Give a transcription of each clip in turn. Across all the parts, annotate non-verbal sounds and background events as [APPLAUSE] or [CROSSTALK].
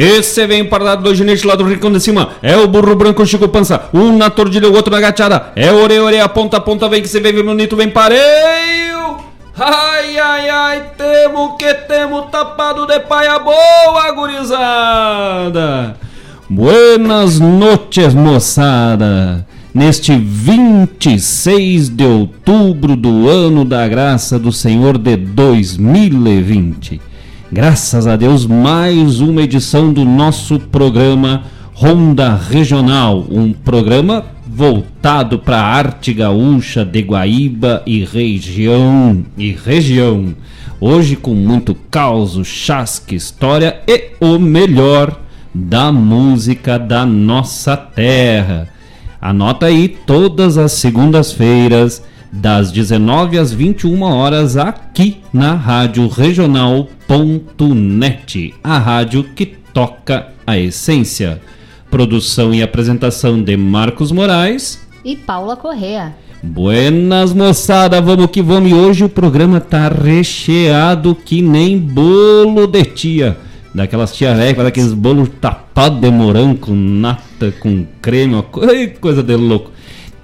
Esse vem para dois ginetes lá do rincão de cima. É o burro branco Chico Pança. Um na tordilha, o outro na gateada. É ore, ore, a ponta a ponta. Vem que você vem, vem bonito, vem pareio. Ai, ai, ai, temo que temo tapado de paia boa, gurizada. Buenas noches, moçada. Neste 26 de outubro do ano da graça do Senhor de 2020. Graças a Deus, mais uma edição do nosso programa Ronda Regional, um programa voltado para a arte gaúcha de Guaíba e região e região. Hoje com muito caos, chasque, história e o melhor da música da nossa terra. Anota aí todas as segundas-feiras das 19 às 21 horas aqui na Rádio Regional.net, a rádio que toca a essência. Produção e apresentação de Marcos Moraes e Paula Correa. Buenas moçada, vamos que vamos. E hoje o programa tá recheado que nem bolo de tia. Daquelas tia velha, daqueles bolos tapados de morango com nata, com creme, [LAUGHS] coisa de louco.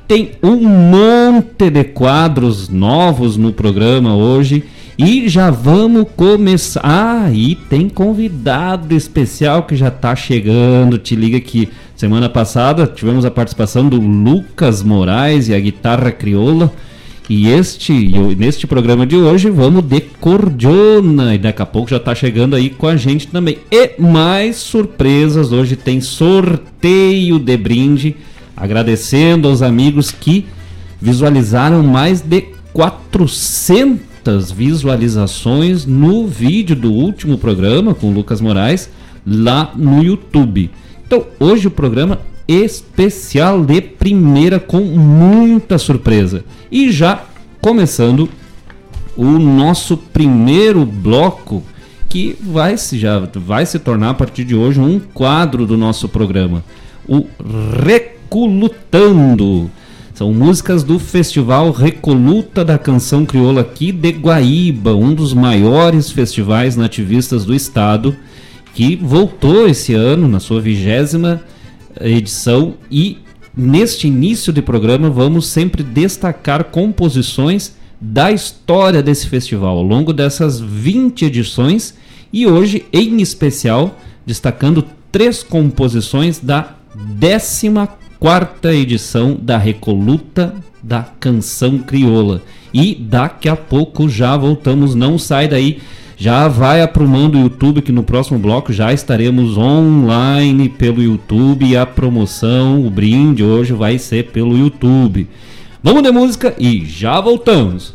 Tem um monte de quadros novos no programa hoje e já vamos começar. Ah, e tem convidado especial que já está chegando. Te liga que semana passada tivemos a participação do Lucas Moraes e a guitarra crioula. E este, neste programa de hoje vamos de cordiona e daqui a pouco já está chegando aí com a gente também. E mais surpresas, hoje tem sorteio de brinde agradecendo aos amigos que visualizaram mais de 400 visualizações no vídeo do último programa com o Lucas Moraes lá no YouTube. Então, hoje o programa especial de primeira com muita surpresa. E já começando o nosso primeiro bloco que vai se já vai se tornar a partir de hoje um quadro do nosso programa, o Rec Recolutando. São músicas do Festival Recoluta da Canção Crioula aqui de Guaíba, um dos maiores festivais nativistas do estado, que voltou esse ano na sua vigésima edição e neste início de programa vamos sempre destacar composições da história desse festival ao longo dessas 20 edições e hoje em especial destacando três composições da 14 quarta edição da Recoluta da Canção Crioula. E daqui a pouco já voltamos, não sai daí. Já vai aprumando o YouTube que no próximo bloco já estaremos online pelo YouTube e a promoção, o brinde hoje vai ser pelo YouTube. Vamos de música e já voltamos.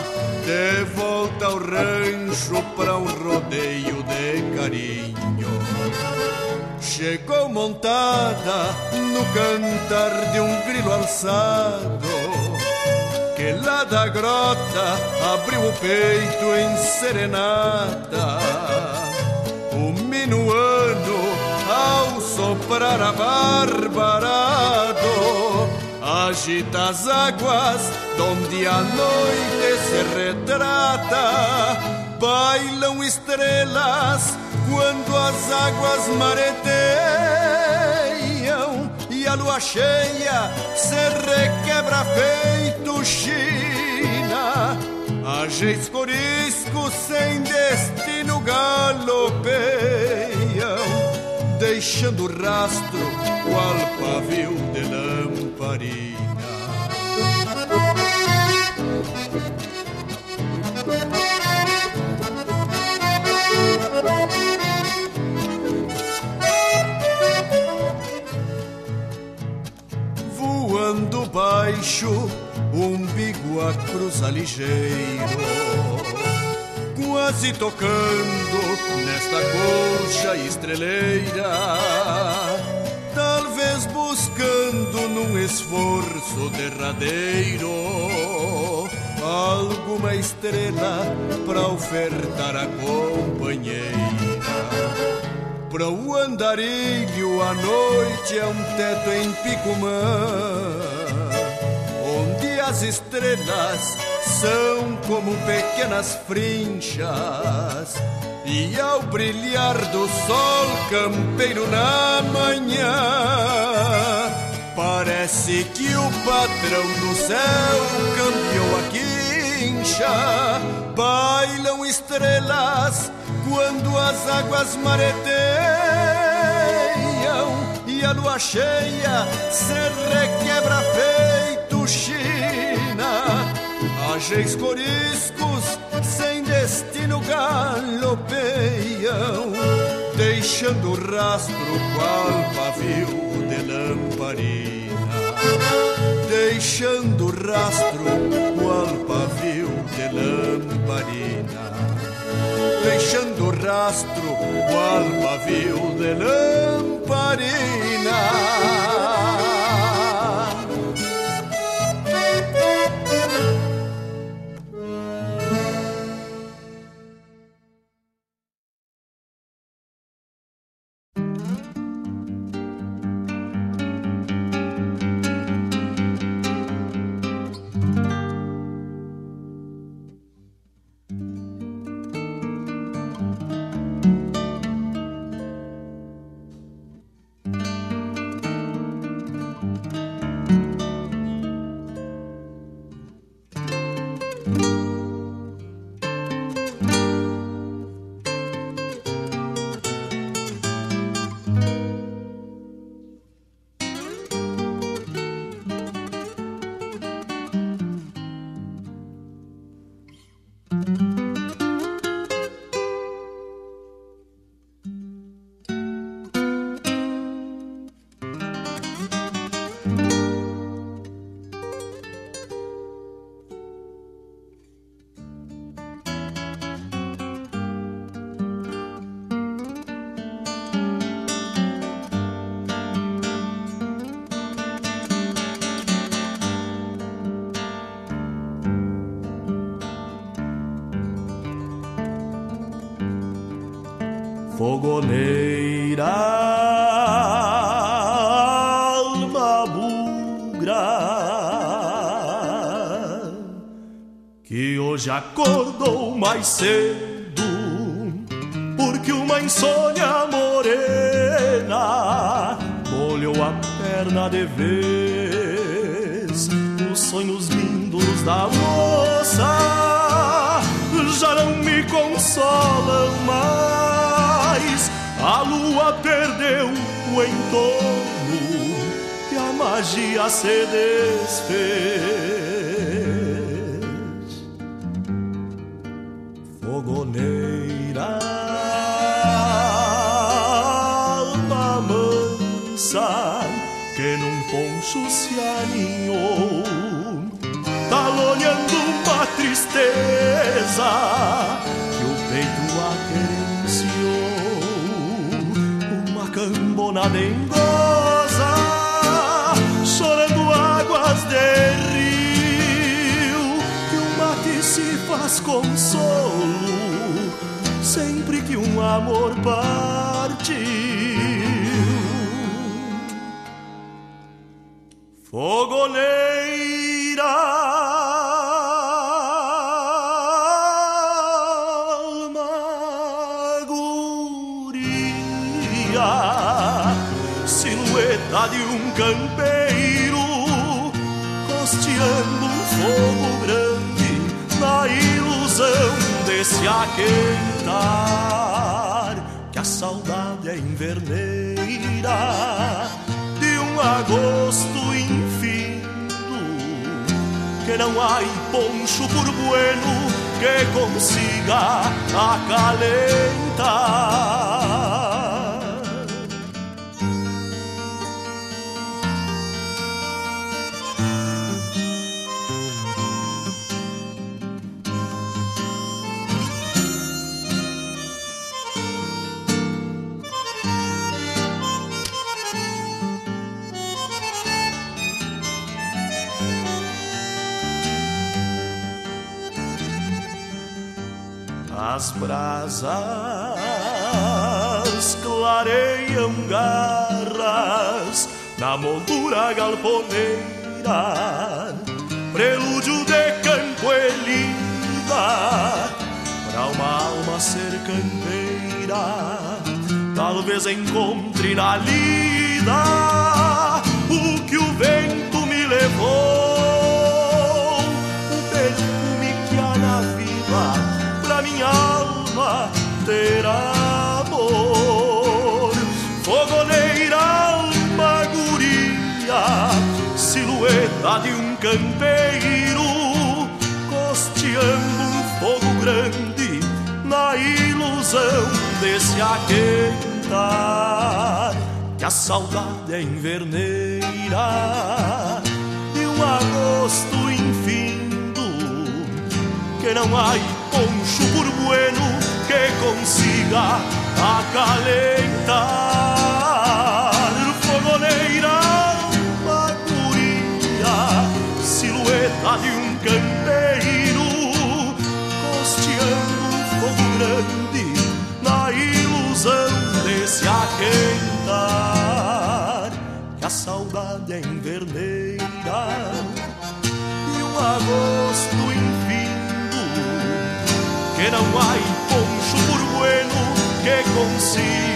rancho pra um rodeio de carinho. Chegou montada no cantar de um grilo alçado, que lá da grota abriu o peito em serenata. O minuano ao soprar a barbarado agita as águas donde a noite se retrata. Bailam estrelas quando as águas mareteiam e a lua cheia se requebra feito China. Ageis coriscos sem destino galopeiam, deixando rastro qual pavio de lamparina. Voando baixo, umbigo a cruza ligeiro Quase tocando nesta colcha estreleira Talvez buscando num esforço derradeiro Alguma estrela para ofertar a companheira. Para o andarilho a noite é um teto em Picumã as estrelas são como pequenas frinchas. E ao brilhar do sol campeiro na manhã Parece que o patrão do céu cambiou a quincha. Bailam estrelas quando as águas mareteiam E a lua cheia se requebra China Ageis coriscos sem destino galopeiam Deixando rastro qual pavio de lamparina. Deixando rastro qual pavio de lamparina. Deixando rastro qual pavio de lamparina que hoje acordou mais cedo, porque uma insônia morena molhou a perna de vez, os sonhos lindos da moça já não me consolam mais. A lua perdeu o entorno magia se desfez. Fogoneira, alma mansa que num poncho se aninhou, talonhando uma tristeza que o peito aquerenciou, uma cambonada em faz consolo, sempre que um amor partiu. Fogoneira campeiro desse aquentar que a saudade é inverneira de um agosto infindo que não há poncho por bueno que consiga acalentar As brasas clareiam garras na moldura galponeira, prelúdio de campo elida para uma alma ser campeira. Talvez encontre na lida o que o vento me levou, alma ter amor. Fogoneira, alma guria, silhueta de um campeiro, costeando um fogo grande na ilusão desse aquentar. Que a saudade é inverneira de um agosto infindo que não há poncho por bueno que consiga acalentar. Fogoneira macuria silhueta de um campeiro costeando um fogo grande na ilusão desse aquentar. Que a saudade é inverneira e um agosto que não há bueno que consiga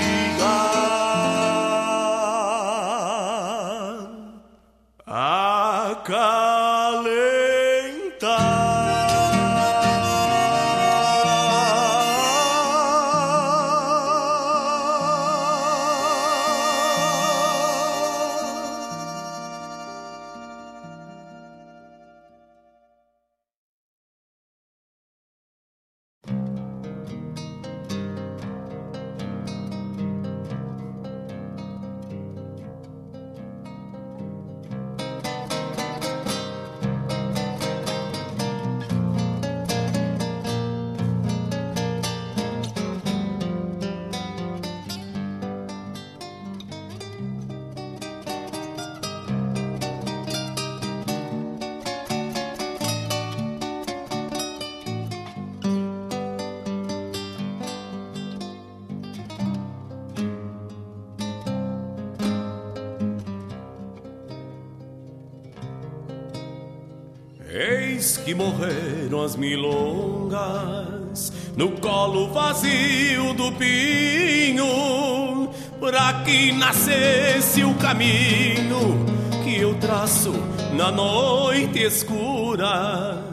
que morreram as milongas no colo vazio do pinho, para que nascesse o caminho que eu traço na noite escura.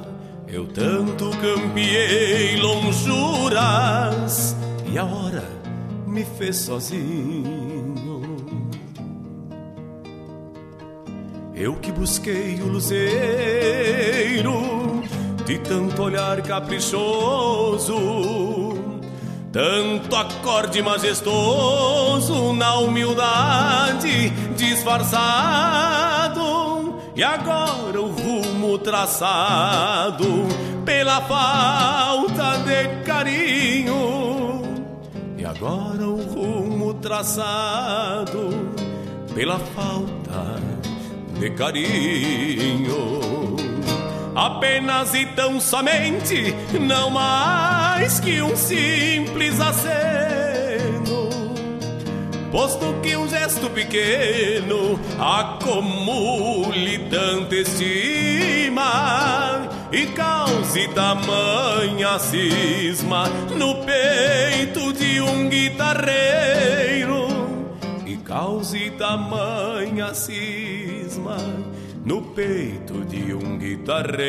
Eu tanto campeei lonjuras e a hora me fez sozinho. Eu que busquei o luzeiro de tanto olhar caprichoso, tanto acorde majestoso na humildade disfarçado, e agora o rumo traçado pela falta de carinho, e agora o rumo traçado pela falta de carinho. Apenas e tão somente, não mais que um simples aceno. Posto que um gesto pequeno acumule tanta estima e cause tamanha cisma no peito de um guitarreiro cause tamanha cisma no peito de um guitarreiro.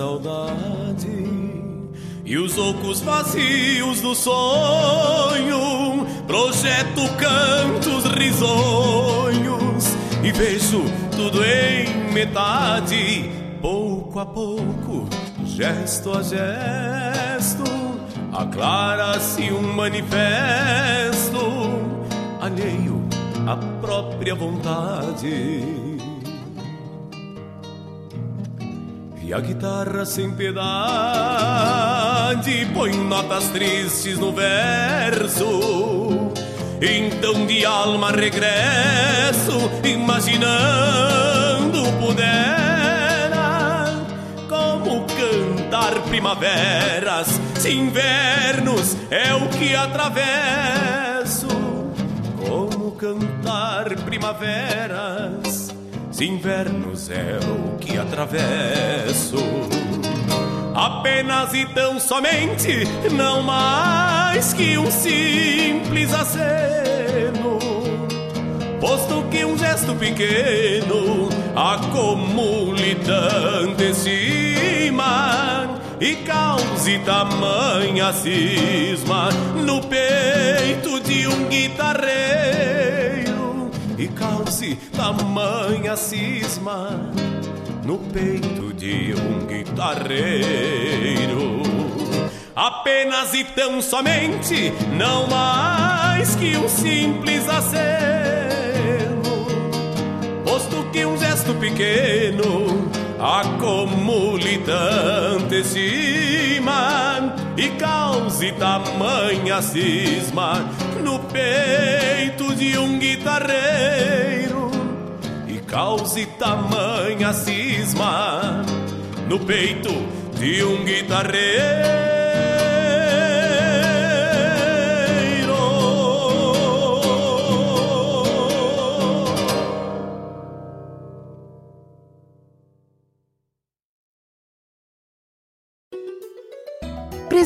Saudade e os ocos vazios do sonho. Projeto cantos risonhos e vejo tudo em metade, pouco a pouco, gesto a gesto, aclara-se um manifesto alheio à própria vontade. E a guitarra sem piedade põe notas tristes no verso. Então de alma regresso, imaginando pudera como cantar primaveras, se invernos é o que atravesso. Como cantar primaveras invernos é o que atravesso. Apenas e tão somente, não mais que um simples aceno. Posto que um gesto pequeno acumule tanta estima e cause tamanha cisma no peito de um guitarreiro e cause tamanha cisma no peito de um guitarreiro. Apenas e tão somente, não mais que um simples aceno, posto que um gesto pequeno acumule tanta estima e cause tamanha cisma no peito de um guitarreiro e cause tamanha cisma no peito de um guitarreiro.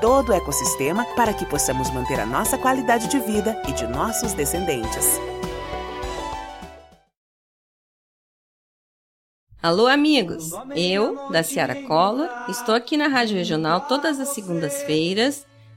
todo o ecossistema para que possamos manter a nossa qualidade de vida e de nossos descendentes. Alô, amigos! Eu, da Ciara Collor, estou aqui na Rádio Regional todas as segundas-feiras,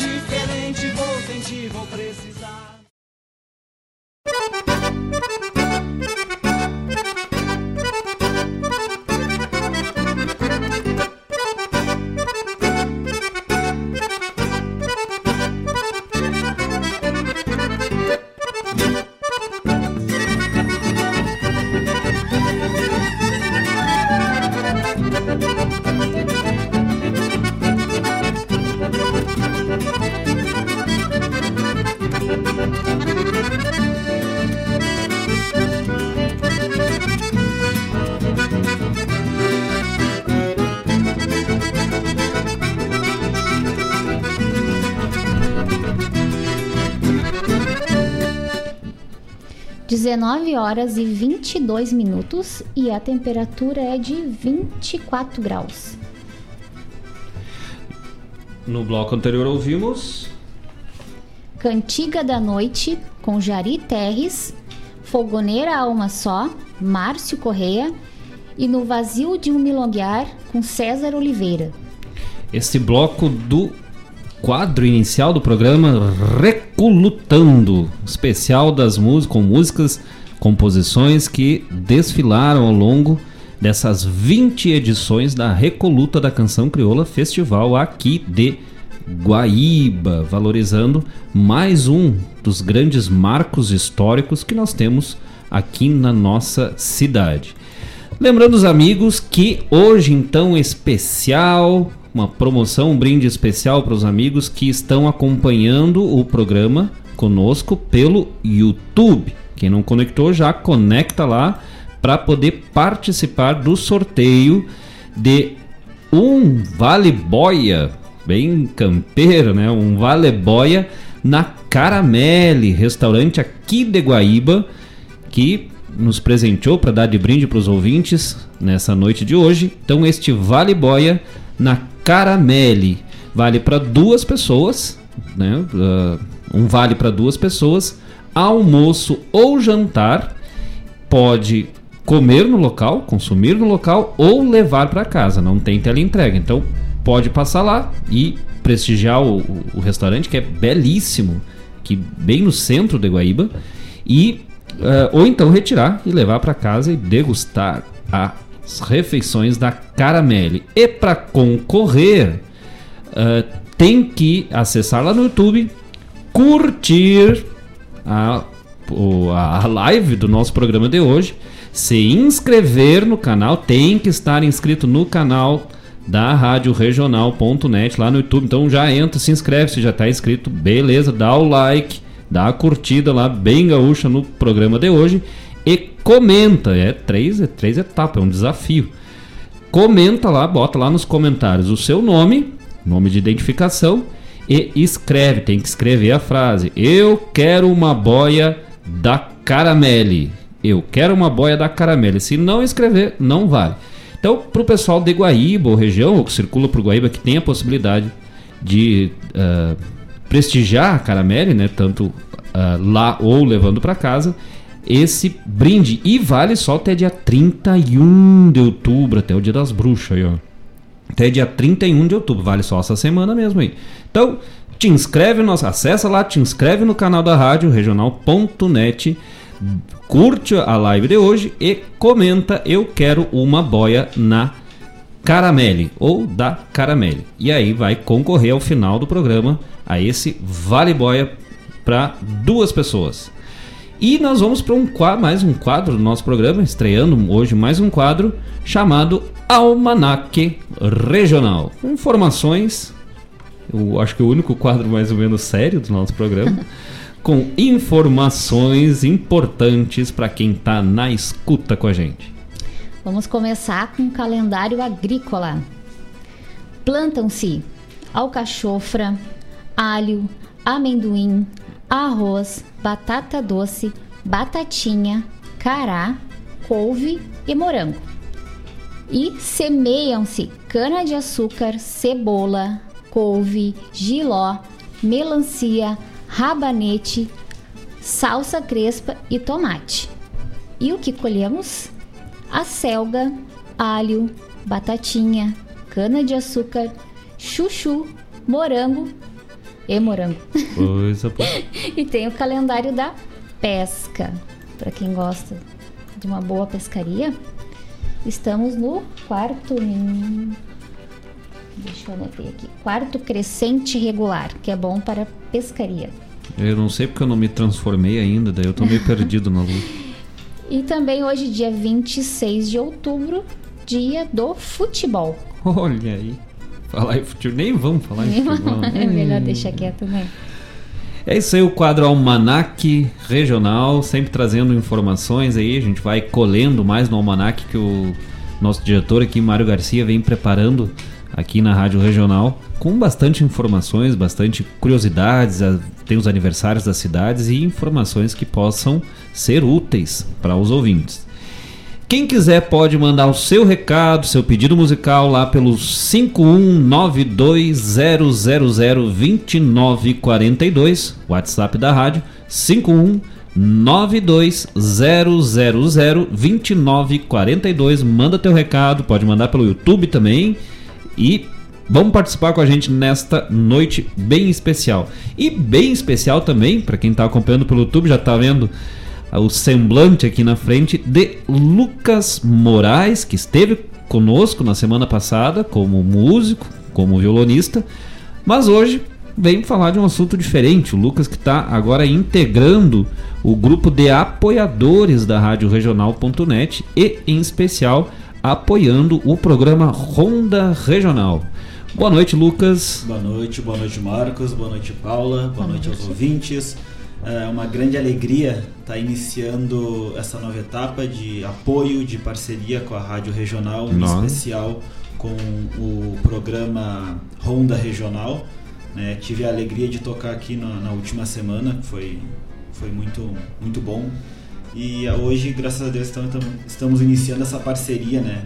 Diferente vou sentir, vou precisar. Dezenove horas e 22 minutos e a temperatura é de 24 graus. No bloco anterior ouvimos Cantiga da Noite com Jari Terres, Fogoneira Alma Só, Márcio Correia e No Vazio de um Milonguear com César Oliveira. esse bloco do quadro inicial do programa Recolutando, especial das músicas com músicas, composições que desfilaram ao longo dessas 20 edições da Recoluta da Canção Crioula Festival aqui de Guaíba, valorizando mais um dos grandes marcos históricos que nós temos aqui na nossa cidade. Lembrando os amigos que hoje então especial, uma promoção, um brinde especial para os amigos que estão acompanhando o programa conosco pelo YouTube. Quem não conectou já conecta lá para poder participar do sorteio de um vale boia, bem campeiro, né? Um vale boia na Caramelle, restaurante aqui de Guaíba, que nos presenteou para dar de brinde para os ouvintes nessa noite de hoje. Então este vale boia na Caramelle vale para duas pessoas, né? Ah, um vale para duas pessoas, almoço ou jantar. Pode comer no local, consumir no local ou levar para casa. Não tem teleentrega. Então pode passar lá e prestigiar o, o- o restaurante que é belíssimo, que bem no centro de Guaíba e eh, ou então retirar e levar para casa e degustar as refeições da Caramelle. E para concorrer, eh, tem que acessar lá no YouTube, curtir a, a live do nosso programa de hoje, se inscrever no canal, tem que estar inscrito no canal da Rádio Regional.net lá no YouTube. Então já entra, se inscreve se já está inscrito, beleza, dá o like, dá a curtida lá, bem gaúcha no programa de hoje comenta. É três, é três etapas, é um desafio. Comenta lá, bota lá nos comentários o seu nome, nome de identificação e escreve, tem que escrever a frase: Eu quero uma boia da Caramelle. Eu quero uma boia da Caramelle. Se não escrever, não vale. Então, para o pessoal de Guaíba ou região, ou que circula por Guaíba, que tem a possibilidade de ah, prestigiar a Caramelle, né, tanto ah, lá ou levando para casa, esse brinde. E vale só até dia 31 de outubro, até o dia das bruxas aí, ó. Até dia 31 de outubro, vale só essa semana mesmo aí. Então, te inscreve, no, acessa lá, te inscreve no canal da rádio regional.net, curte a live de hoje e comenta eu quero uma boia na Caramelle ou da Caramelle. E aí vai concorrer ao final do programa a esse vale boia para duas pessoas. E nós vamos para um mais um quadro do nosso programa, estreando hoje mais um quadro chamado Almanaque Regional. Informações, eu acho que é o único quadro mais ou menos sério do nosso programa, [LAUGHS] com informações importantes para quem está na escuta com a gente. Vamos começar com o calendário agrícola. Plantam-se alcachofra, alho, amendoim, arroz, batata doce, batatinha, cará, couve e morango. E semeiam-se cana-de-açúcar, cebola, couve, giló, melancia, rabanete, salsa crespa e tomate. E o que colhemos? A selga, alho, batatinha, cana-de-açúcar, chuchu, morango e morango. Coisa boa. [LAUGHS] e tem o calendário da pesca. Para quem gosta de uma boa pescaria, estamos no quarto. Deixa eu ver aqui. Quarto crescente regular, que é bom para pescaria. Eu não sei porque eu não me transformei ainda, daí eu tô meio perdido na luta. [LAUGHS] E também hoje, dia 26 de outubro, dia do futebol. Olha aí. Falar em futebol. Nem vamos falar em futebol. [LAUGHS] é melhor deixar quieto, né? É isso aí, o quadro Almanac Regional, sempre trazendo informações aí. A gente vai colhendo mais no Almanac que o nosso diretor aqui, Mário Garcia, vem preparando aqui na Rádio Regional, com bastante informações, bastante curiosidades, tem os aniversários das cidades e informações que possam ser úteis para os ouvintes. Quem quiser pode mandar o seu recado, seu pedido musical lá pelo 51920002942, WhatsApp da rádio 51920002942. Manda teu recado, pode mandar pelo YouTube também e vamos participar com a gente nesta noite bem especial. E bem especial também, para quem está acompanhando pelo YouTube, já está vendo o semblante aqui na frente de Lucas Moraes, que esteve conosco na semana passada como músico, como violonista, mas hoje vem falar de um assunto diferente. O Lucas que está agora integrando o grupo de apoiadores da Rádio Regional.net e, em especial, apoiando o programa Ronda Regional. Boa noite, Lucas. Boa noite, boa noite, Marcos. Boa noite, Paula. Boa, boa noite, noite aos ouvintes. É uma grande alegria estar tá iniciando essa nova etapa de apoio, de parceria com a Rádio Regional, em Nossa. especial com o programa Ronda Regional. Né? Tive a alegria de tocar aqui na, na última semana, foi, foi muito, muito bom. E hoje, graças a Deus, estamos, estamos iniciando essa parceria né?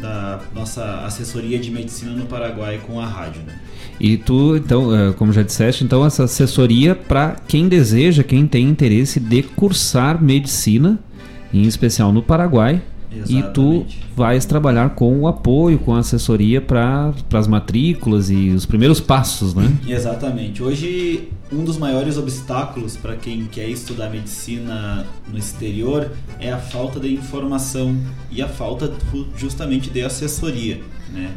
da nossa assessoria de medicina no Paraguai com a rádio. Né? E tu, então, é, como já disseste, então essa assessoria para quem deseja, quem tem interesse de cursar medicina, em especial no Paraguai, Exatamente. E tu vais trabalhar com o apoio, com a assessoria para as matrículas e os primeiros passos, né? Exatamente. Hoje, um dos maiores obstáculos para quem quer estudar medicina no exterior é a falta de informação e a falta justamente de assessoria, né?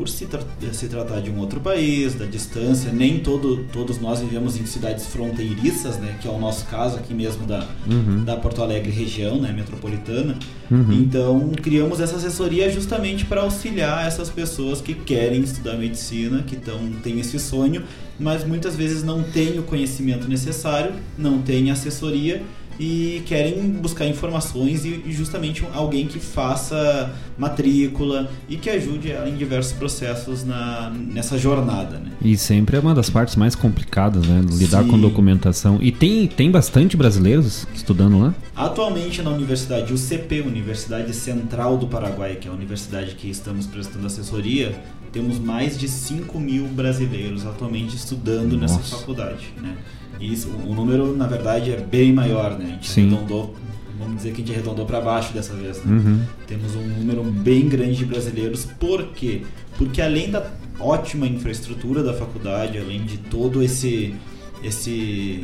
Por se, tra se, tratar de um outro país, da distância, nem todo, todos nós vivemos em cidades fronteiriças, né, que é o nosso caso aqui mesmo da, uhum. da Porto Alegre região, né, metropolitana. Uhum. Então, criamos essa assessoria justamente para auxiliar essas pessoas que querem estudar medicina, que tão, têm esse sonho, mas muitas vezes não têm o conhecimento necessário, não têm assessoria e querem buscar informações e justamente alguém que faça matrícula e que ajude ela em diversos processos na, nessa jornada. Né? E sempre é uma das partes mais complicadas, né? Lidar Sim. com documentação. E tem, tem bastante brasileiros estudando lá? Atualmente na universidade UCP, Universidade Central do Paraguai, que é a universidade que estamos prestando assessoria, temos mais de 5 mil brasileiros atualmente estudando Nossa. nessa faculdade. Né? Isso, o número, na verdade, é bem maior, né? A gente Sim. arredondou, vamos dizer que a gente arredondou para baixo dessa vez, né? Uhum. Temos um número bem grande de brasileiros. Por quê? Porque além da ótima infraestrutura da faculdade, além de todo esse esse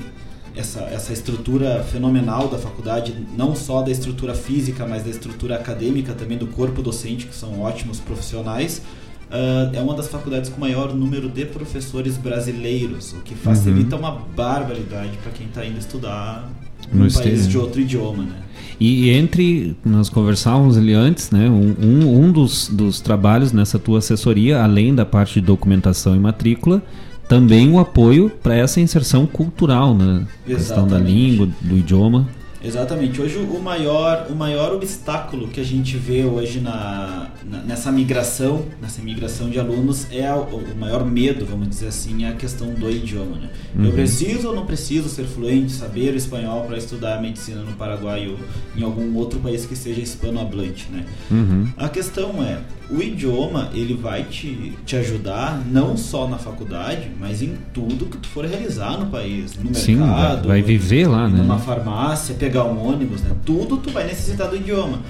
essa, essa estrutura fenomenal da faculdade, não só da estrutura física, mas da estrutura acadêmica também do corpo docente, que são ótimos profissionais. Uh, é uma das faculdades com maior número de professores brasileiros, o que facilita uhum. uma barbaridade para quem está indo estudar no um país de outro idioma, né? E entre, nós conversávamos ali antes, né? Um, um, dos, dos trabalhos nessa tua assessoria, além da parte de documentação e matrícula, também o apoio para essa inserção cultural, né? A questão da língua, do idioma. Exatamente. Hoje o maior, o maior obstáculo que a gente vê hoje na, na nessa migração, nessa migração de alunos é a, o maior medo, vamos dizer assim, é a questão do idioma. Né? Uhum. Eu preciso ou não preciso ser fluente, saber o espanhol para estudar medicina no Paraguai ou em algum outro país que seja hispanohablante, né? Uhum. A questão é, o idioma ele vai te, te ajudar não só na faculdade, mas em tudo que tu for realizar no país, no Sim, mercado, vai viver lá, né? Numa farmácia, pegar um ônibus, né? Tudo tu vai necessitar do idioma.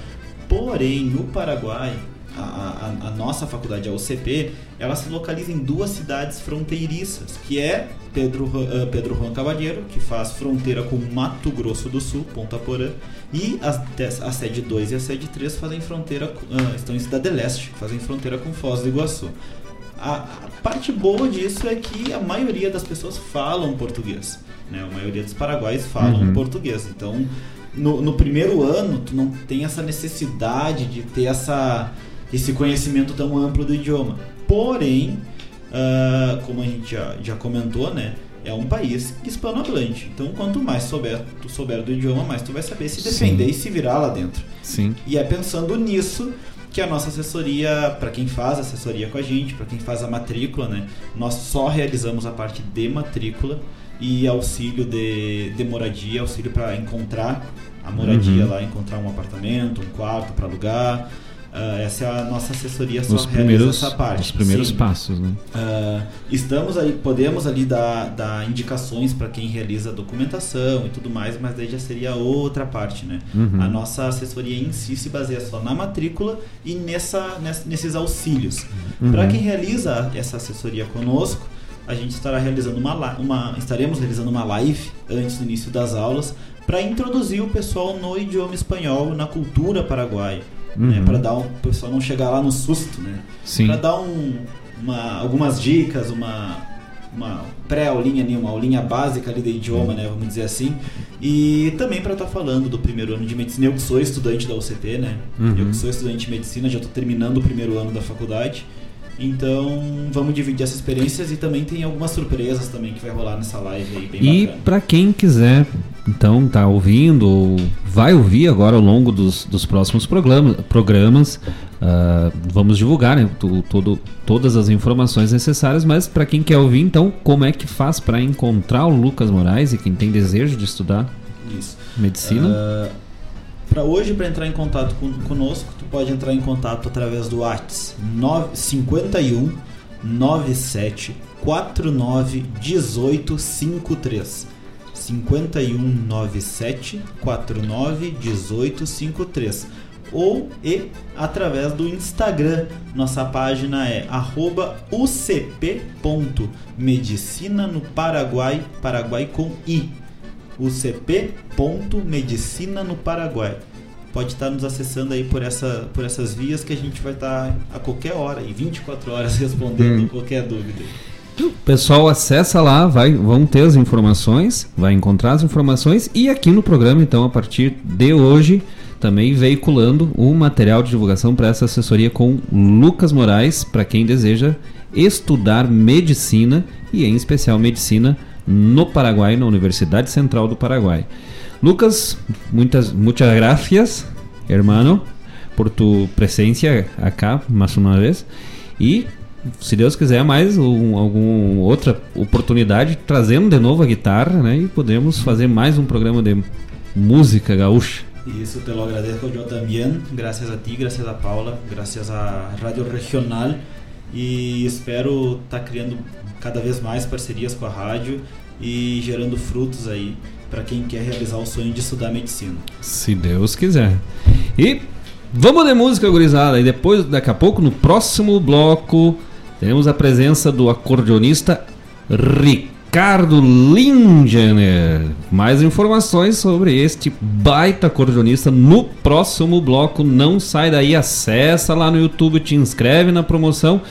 Porém, no Paraguai, a, a, a, nossa faculdade, a UCP, ela se localiza em duas cidades fronteiriças, que é Pedro, uh, Pedro Juan Cavalheiro, que faz fronteira com Mato Grosso do Sul, Ponta Porã, e a, a sede 2 e a sede 3 fazem fronteira, uh, estão em Cidade Leste, fazem fronteira com Foz do Iguaçu. A, a, parte boa disso é que a maioria das pessoas falam português. Né? A maioria dos paraguaios falam uhum. português. Então, no, no, primeiro ano, tu não tem essa necessidade de ter essa, esse conhecimento tão amplo do idioma. Porém, uh, como a gente já, já comentou, né? É um país hispanohablante. Então, quanto mais souber, tu souber do idioma, mais tu vai saber se defender Sim. e se virar lá dentro. Sim. E é pensando nisso que a nossa assessoria, para quem faz assessoria com a gente, para quem faz a matrícula, né? Nós só realizamos a parte de matrícula e auxílio de, de moradia, auxílio para encontrar a moradia uhum. lá, encontrar um apartamento, um quarto para alugar. Uh, essa é a nossa assessoria só os primeiros, essa parte. Os primeiros Sim. passos, né? Uh, estamos aí, podemos ali dar, dar indicações para quem realiza documentação e tudo mais, mas daí já seria outra parte, né? Uhum. A nossa assessoria em si se baseia só na matrícula e nessa, nesses auxílios. Uhum. Para quem realiza essa assessoria conosco, a gente estará realizando uma, uma estaremos realizando uma live antes do início das aulas para introduzir o pessoal no idioma espanhol, na cultura paraguaia? Uhum. né, para dar um, o pessoal não chegar lá no susto, né? Para dar um, uma, algumas dicas, uma uma pré-aulinha ali, uma aulinha básica ali de idioma, né, vamos dizer assim. E também para estar tá falando do primeiro ano de medicina, eu que sou estudante da UCP, né? Uhum. Eu que sou estudante de medicina, já estou terminando o primeiro ano da faculdade. Então, vamos dividir essas experiências e também tem algumas surpresas também que vai rolar nessa live aí bem E para quem quiser, então, tá ouvindo ou vai ouvir agora ao longo dos, dos próximos programa, programas, uh, vamos divulgar né, todo, todas as informações necessárias, mas para quem quer ouvir, então, como é que faz para encontrar o Lucas Moraes e quem tem desejo de estudar Isso. medicina? Uh para hoje, para entrar em contato com, conosco, tu pode entrar em contato através do WhatsApp 51 97 49 18 53. 51 97 49 18 53 ou e através do Instagram. Nossa página é ucp.medicina no Paraguai, Paraguai com i ucp.medicina no Paraguai. Pode estar nos acessando aí por, essa, por essas vias que a gente vai estar a qualquer hora, e 24 horas, [LAUGHS] respondendo hum. qualquer dúvida. Pessoal acessa lá, vai, vão ter as informações, vai encontrar as informações e aqui no programa, então, a partir de hoje, também veiculando o material de divulgação para essa assessoria com Lucas Moraes, para quem deseja estudar medicina e em especial medicina no Paraguai, na Universidade Central do Paraguai. Lucas, muitas, muchas gracias, hermano, por tu presencia acá mais uma vez. E, se Deus quiser, mais um, alguma outra oportunidade, trazendo de novo a guitarra, né? E podemos fazer mais um programa de música gaúcha. Isso, te lo agradezco yo también. Gracias a ti, gracias a Paula, gracias a Radio Regional. E espero estar tá criando cada vez mais parcerias com a rádio e gerando frutos aí para quem quer realizar o sonho de estudar medicina. Se Deus quiser. E vamos de música, gurizada. E depois, daqui a pouco, no próximo bloco, teremos a presença do acordeonista Ricardo Lingener. Mais informações sobre este baita acordeonista no próximo bloco. Não sai daí, acessa lá no YouTube, te inscreve na promoção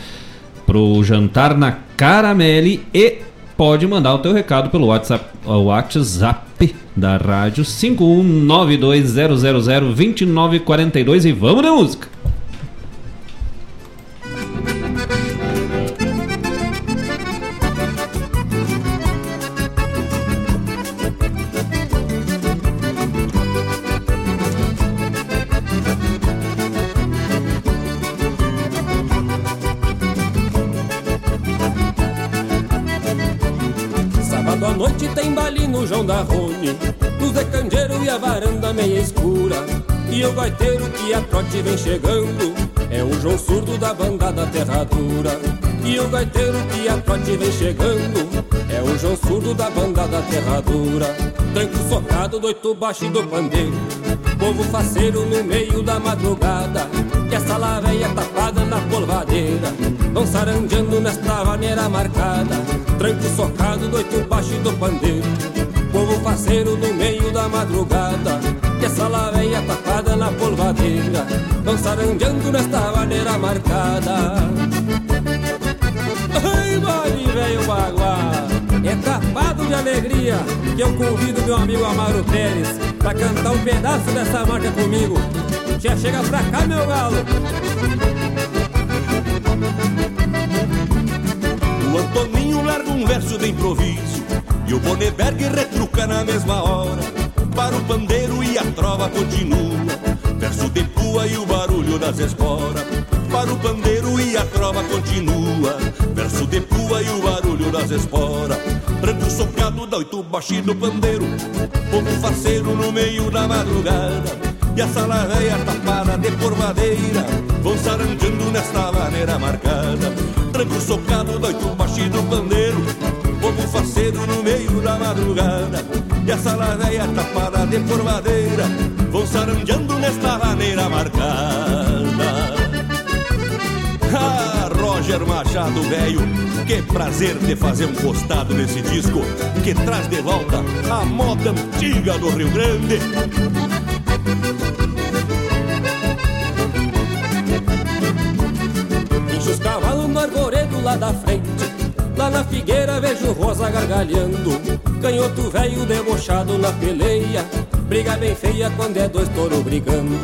pro jantar na Caramelle e pode mandar o teu recado pelo WhatsApp, WhatsApp da rádio 51920002942 e vamos de música. O gaiteiro que a trote vem chegando. É o João Surdo da banda da Terradura Tranco socado do oito baixo do pandeiro. Povo faceiro no meio da madrugada. E essa laveia tapada na polvadeira. Vão sarandeando nesta maneira marcada Tranco socado do oito baixo do pandeiro. Povo faceiro no meio da madrugada. E essa laveia tapada na polvadeira. Vão sarandeando nesta maneira marcada Ai, vale, velho baguá é tapado de alegria que eu convido meu amigo Amaro Pérez pra cantar um pedaço dessa marca comigo. Já chega pra cá, meu galo. O Antoninho larga um verso de improviso e o Boneberg retruca na mesma hora. Para o pandeiro e a trova continua. Verso de pua e o barulho das esporas. Para o pandeiro e a trova continua. Verso de pua e o barulho das esporas. Branco socado da oito baixinho do pandeiro. Povo faceiro no meio da madrugada. E a sala velha tapada de porvadeira Vão saranjando nesta maneira marcada Tranco socado da oito baixinho do pandeiro Povo faceiro no meio da madrugada E a sala velha tapada de porvadeira Vão saranjando nesta maneira marcada Ah, Roger Machado, velho, que prazer de fazer um costado nesse disco que traz de volta a moda antiga do Rio Grande. Enche os cavalos no arvoredo lá da frente Lá na figueira vejo rosa gargalhando. Canhoto velho debochado na peleia. Briga bem feia quando é dois touro brigando.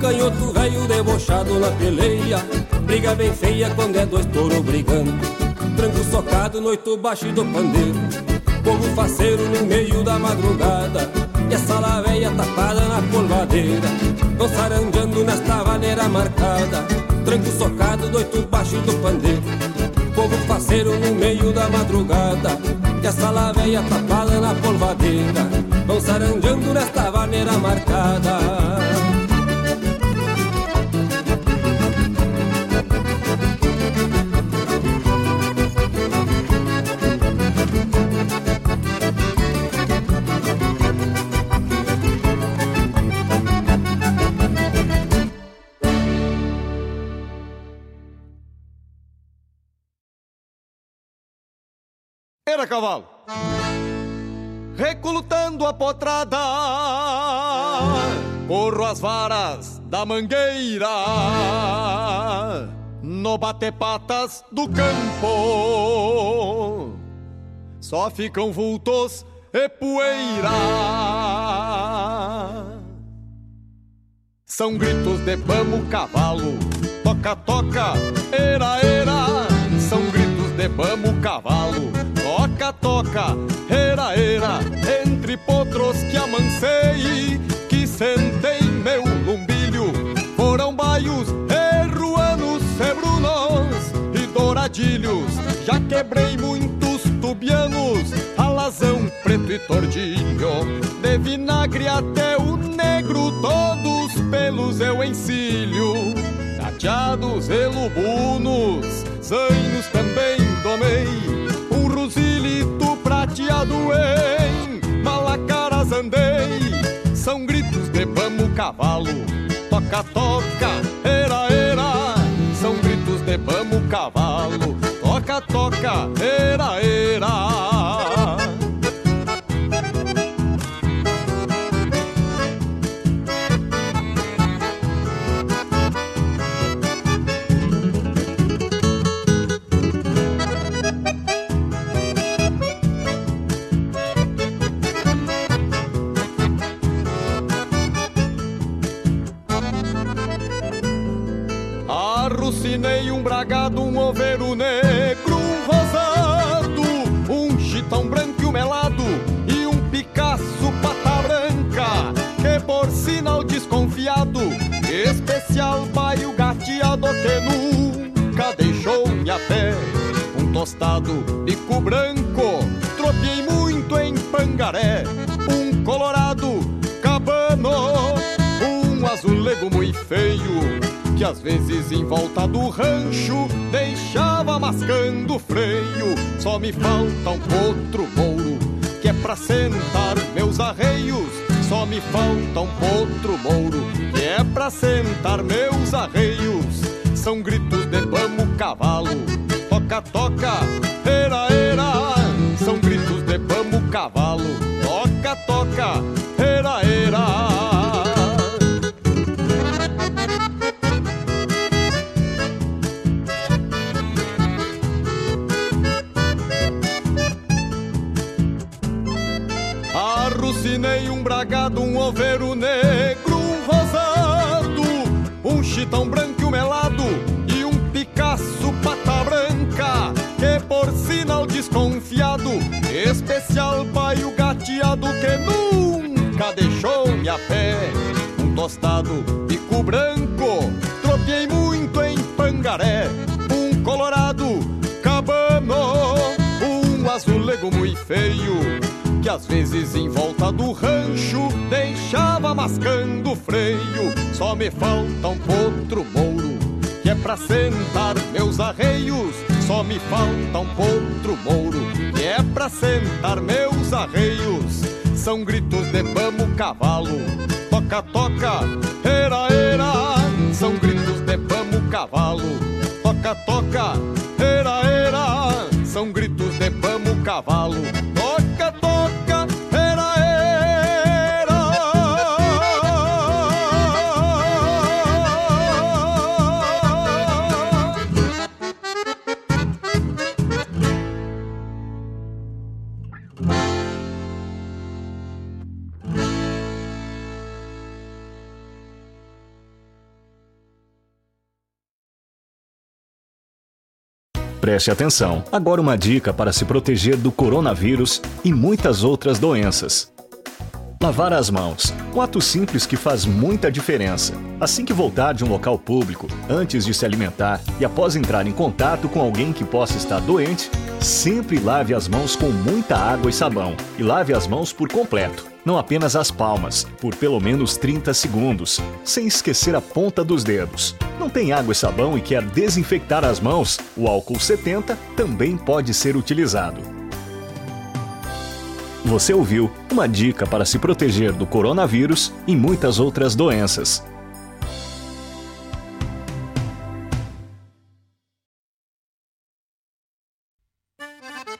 Canhoto velho debochado na peleia. Briga bem feia quando é dois touro brigando. Tranco socado, noito baixo do pandeiro. Povo faceiro no meio da madrugada. E essa laveia tapada na polvadeira. Vão saranjando nesta maneira marcada. Tranco socado, doito baixo do pandeiro Povo faceiro no meio da madrugada E essa laveia tapada na polvadeira Vão saranjando nesta maneira marcada cavalo. Recolutando a potrada, corro as varas da mangueira, no bate-patas do campo, só ficam vultos e poeira. São gritos de vamos cavalo, toca, toca, era, era. São gritos de vamos cavalo, toca, era, era. Entre potros que amancei, que sentei meu lumbilho, foram baios, erruanos, sebrunos e douradilhos. Já quebrei muitos tubianos, alazão, preto e tordilho, de vinagre até o negro, todos pelos eu encilho. Tateados e lubunos, zainos também domei, rosilito prateado em malacaras andei. São gritos de vamos cavalo, toca, toca, era, era. São gritos de vamos cavalo, toca, toca, era, era. alma e o que nunca deixou-me a pé. Um tostado bico branco, tropiei muito em pangaré. Um colorado cabano, um azulego muito feio, que às vezes em volta do rancho deixava mascando o freio. Só me falta um outro mouro, que é pra sentar meus arreios só me falta um outro mouro que é pra sentar meus arreios. São gritos de vamos cavalo, toca, toca, era, era. São gritos de vamos cavalo, toca, toca, um oveiro negro, um rosado, um chitão branco e um melado e um picaço pata branca, que por sinal desconfiado, especial paio gateado que nunca deixou-me pé. Um tostado, bico branco, tropiei muito em pangaré, um colorado, cabano, um azulego muito feio às vezes em volta do rancho deixava mascando freio. Só me falta um potro mouro, que é pra sentar meus arreios. Só me falta um potro mouro, que é pra sentar meus arreios. São gritos de vamos cavalo, toca, toca, era, era. São gritos de vamos cavalo, toca, toca, era, era. São gritos de vamos cavalo, Preste atenção. Agora uma dica para se proteger do coronavírus e muitas outras doenças. Lavar as mãos. Um ato simples que faz muita diferença. Assim que voltar de um local público, antes de se alimentar e após entrar em contato com alguém que possa estar doente, sempre lave as mãos com muita água e sabão. E lave as mãos por completo, não apenas as palmas, por pelo menos 30 segundos, sem esquecer a ponta dos dedos. Não tem água e sabão e quer desinfectar as mãos? O álcool 70 também pode ser utilizado. Você ouviu uma dica para se proteger do coronavírus e muitas outras doenças.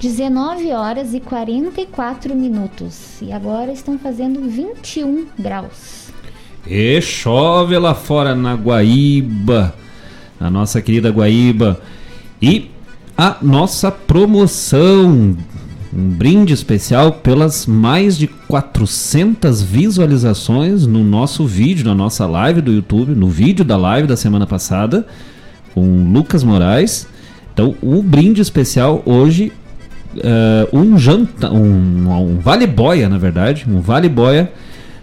Dezenove horas e 44 minutos. E agora estão fazendo 21 graus. E chove lá fora na Guaíba, na nossa querida Guaíba. E a nossa promoção, um brinde especial pelas mais de 400 visualizações no nosso vídeo, na nossa live do YouTube, no vídeo da live da semana passada, com Lucas Moraes. Então, o brinde especial hoje, eh, um janta, um, um vale boia, na verdade, um vale boia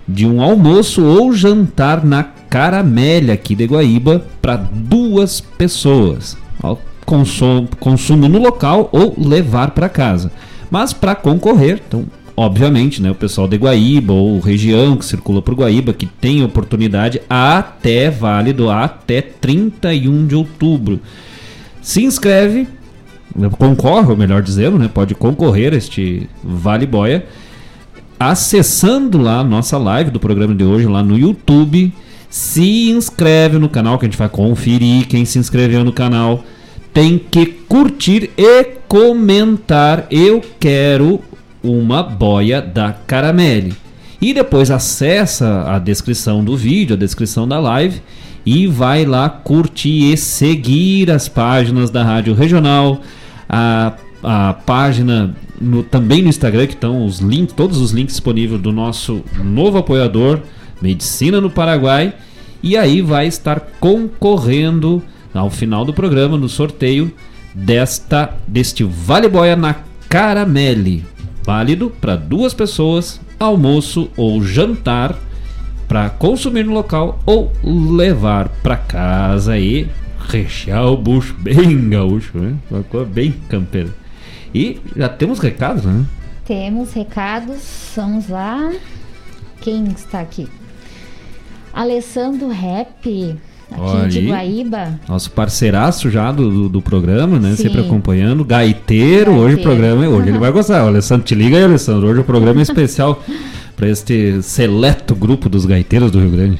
de um almoço ou jantar na Caramélia aqui de Guaíba para duas pessoas. Ó, Consumo, consumo no local ou levar para casa. Mas para concorrer, então, obviamente, né, o pessoal de Guaíba ou região que circula por Guaíba que tem oportunidade até válido até 31 de outubro. Se inscreve, concorre, melhor dizendo, né, pode concorrer a este Vale Boia acessando lá a nossa live do programa de hoje lá no YouTube. Se inscreve no canal que a gente vai conferir quem se inscreveu no canal. Tem que curtir e comentar. Eu quero uma boia da Caramelle. E depois acessa a descrição do vídeo, a descrição da live e vai lá curtir e seguir as páginas da Rádio Regional, a, a página no, também no Instagram que estão os links, todos os links disponíveis do nosso novo apoiador Medicina no Paraguai. E aí vai estar concorrendo ao final do programa no sorteio desta deste Vale Boia na Caramelle, válido para duas pessoas, almoço ou jantar para consumir no local ou levar para casa e rechear o bucho bem gaúcho, né? Uma coisa bem campeira. E já temos recados, né? Temos recados, vamos lá. Quem está aqui? Alessandro Rap, aqui Olha de aí. Guaíba. Nosso parceiraço já do, do, do programa, né? Sim. Sempre acompanhando. Gaiteiro, hoje o Gaiteiro. programa é hoje. Ele vai gostar. O Alessandro, te liga aí, Alessandro. Hoje o programa é [LAUGHS] especial para este seleto grupo dos gaiteiros do Rio Grande.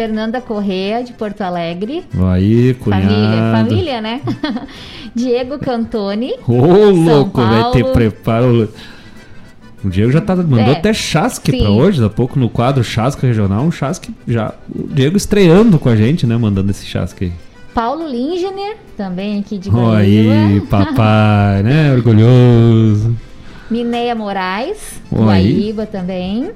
Fernanda Correa, de Porto Alegre. Aí, cunhado. Família, família, né? [LAUGHS] Diego Cantoni. Ô, louco, vai ter preparo. O Diego já tá, mandou É, até chasque pra hoje, daqui a pouco no quadro Chasque Regional, um chasque já. O Diego estreando com a gente, né? Mandando esse chasque aí. Paulo Lingener, também aqui de aí, Guaíba. papai, né? Orgulhoso. [LAUGHS] Mineia Moraes, aí. Guaíba também.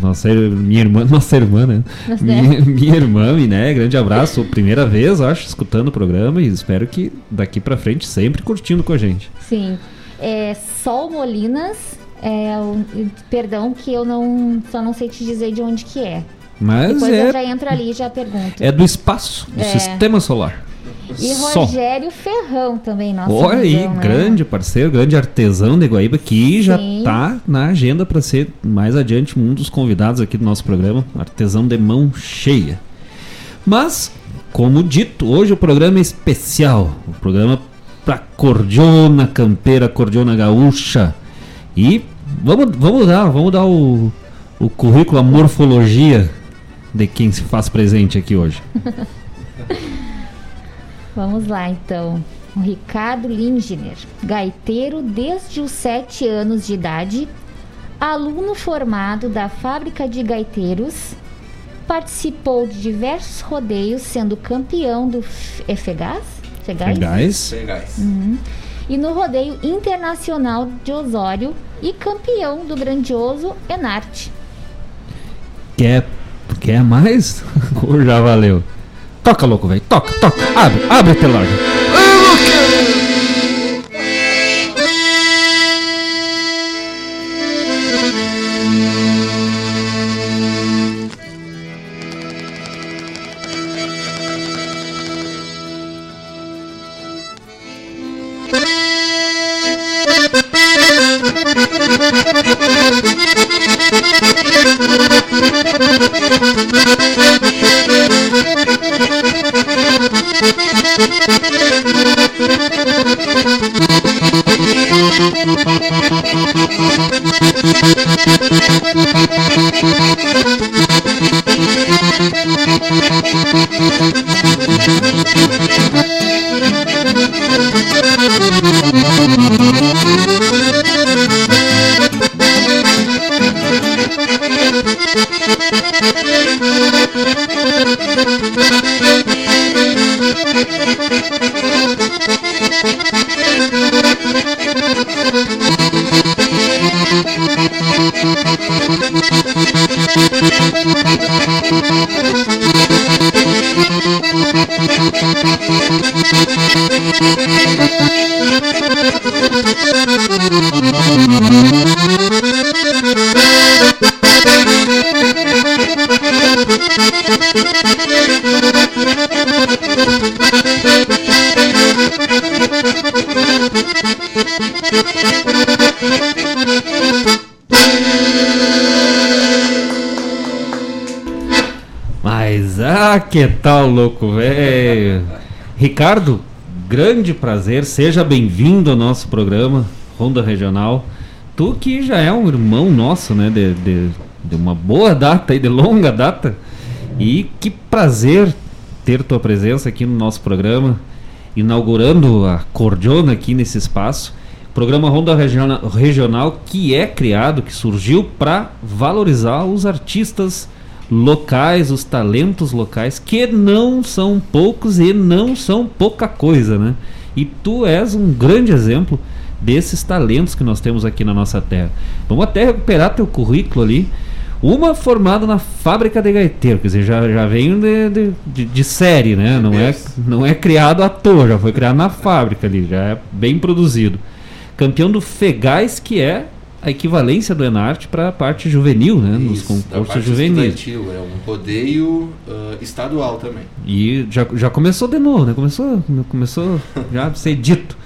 Nossa, minha irmã, [LAUGHS] nossa irmã, né? Nossa, Minha, [LAUGHS] minha irmã, né? Grande abraço. Primeira vez, eu acho, escutando o programa e espero que daqui pra frente sempre curtindo com a gente. Sim. É, Sol Molinas, é, o- perdão que eu não só não sei te dizer de onde que é. Mas Depois eu é, já entro ali e já pergunto. é do espaço, do É. sistema solar. E. Rogério Ferrão também, nosso Olha aí, né? grande parceiro, grande artesão de Guaíba, que já Sim. tá na agenda para ser mais adiante um dos convidados aqui do nosso programa, artesão de mão cheia. Mas, como dito, hoje o programa é especial, o programa pra cordiona campeira, cordiona gaúcha. E vamos, vamos dar, vamos dar o, o currículo, a morfologia de quem se faz presente aqui hoje. [LAUGHS] Vamos lá, então. O Ricardo Lingener, gaiteiro desde os 7 anos de idade, aluno formado da fábrica de gaiteiros, participou de diversos rodeios, sendo campeão do? Fegás? Legais? Uhum. E no rodeio internacional de Osório e campeão do grandioso Enarte. Quer, quer mais? [LAUGHS] Ou já valeu? Toca, louco, velho. Toca, toca. Abre, abre, Telarga. Ah, que tal, louco, velho. Ricardo, grande prazer. Seja bem-vindo ao nosso programa Ronda Regional. Tu que já é um irmão nosso, né? De, de, de uma boa data e de longa data. E que prazer ter tua presença aqui no nosso programa. inaugurando a Cordiona aqui nesse espaço. Programa Ronda Regional, Regional que é criado, que surgiu para valorizar os artistas locais, os talentos locais, que não são poucos e não são pouca coisa, né? E tu és um grande exemplo desses talentos que nós temos aqui na nossa terra. Vamos até recuperar teu currículo ali. Uma formada na fábrica de gaiteiro, quer dizer, já, já vem de, de, de série, né? Não é, não é criado à toa, já foi criado na fábrica ali, já é bem produzido. Campeão do Fegais, que é a equivalência do Enarte para a parte juvenil, né? Isso, nos concursos juvenis. É um rodeio uh, estadual também. E já, já começou de novo, né? Começou, começou já a ser dito.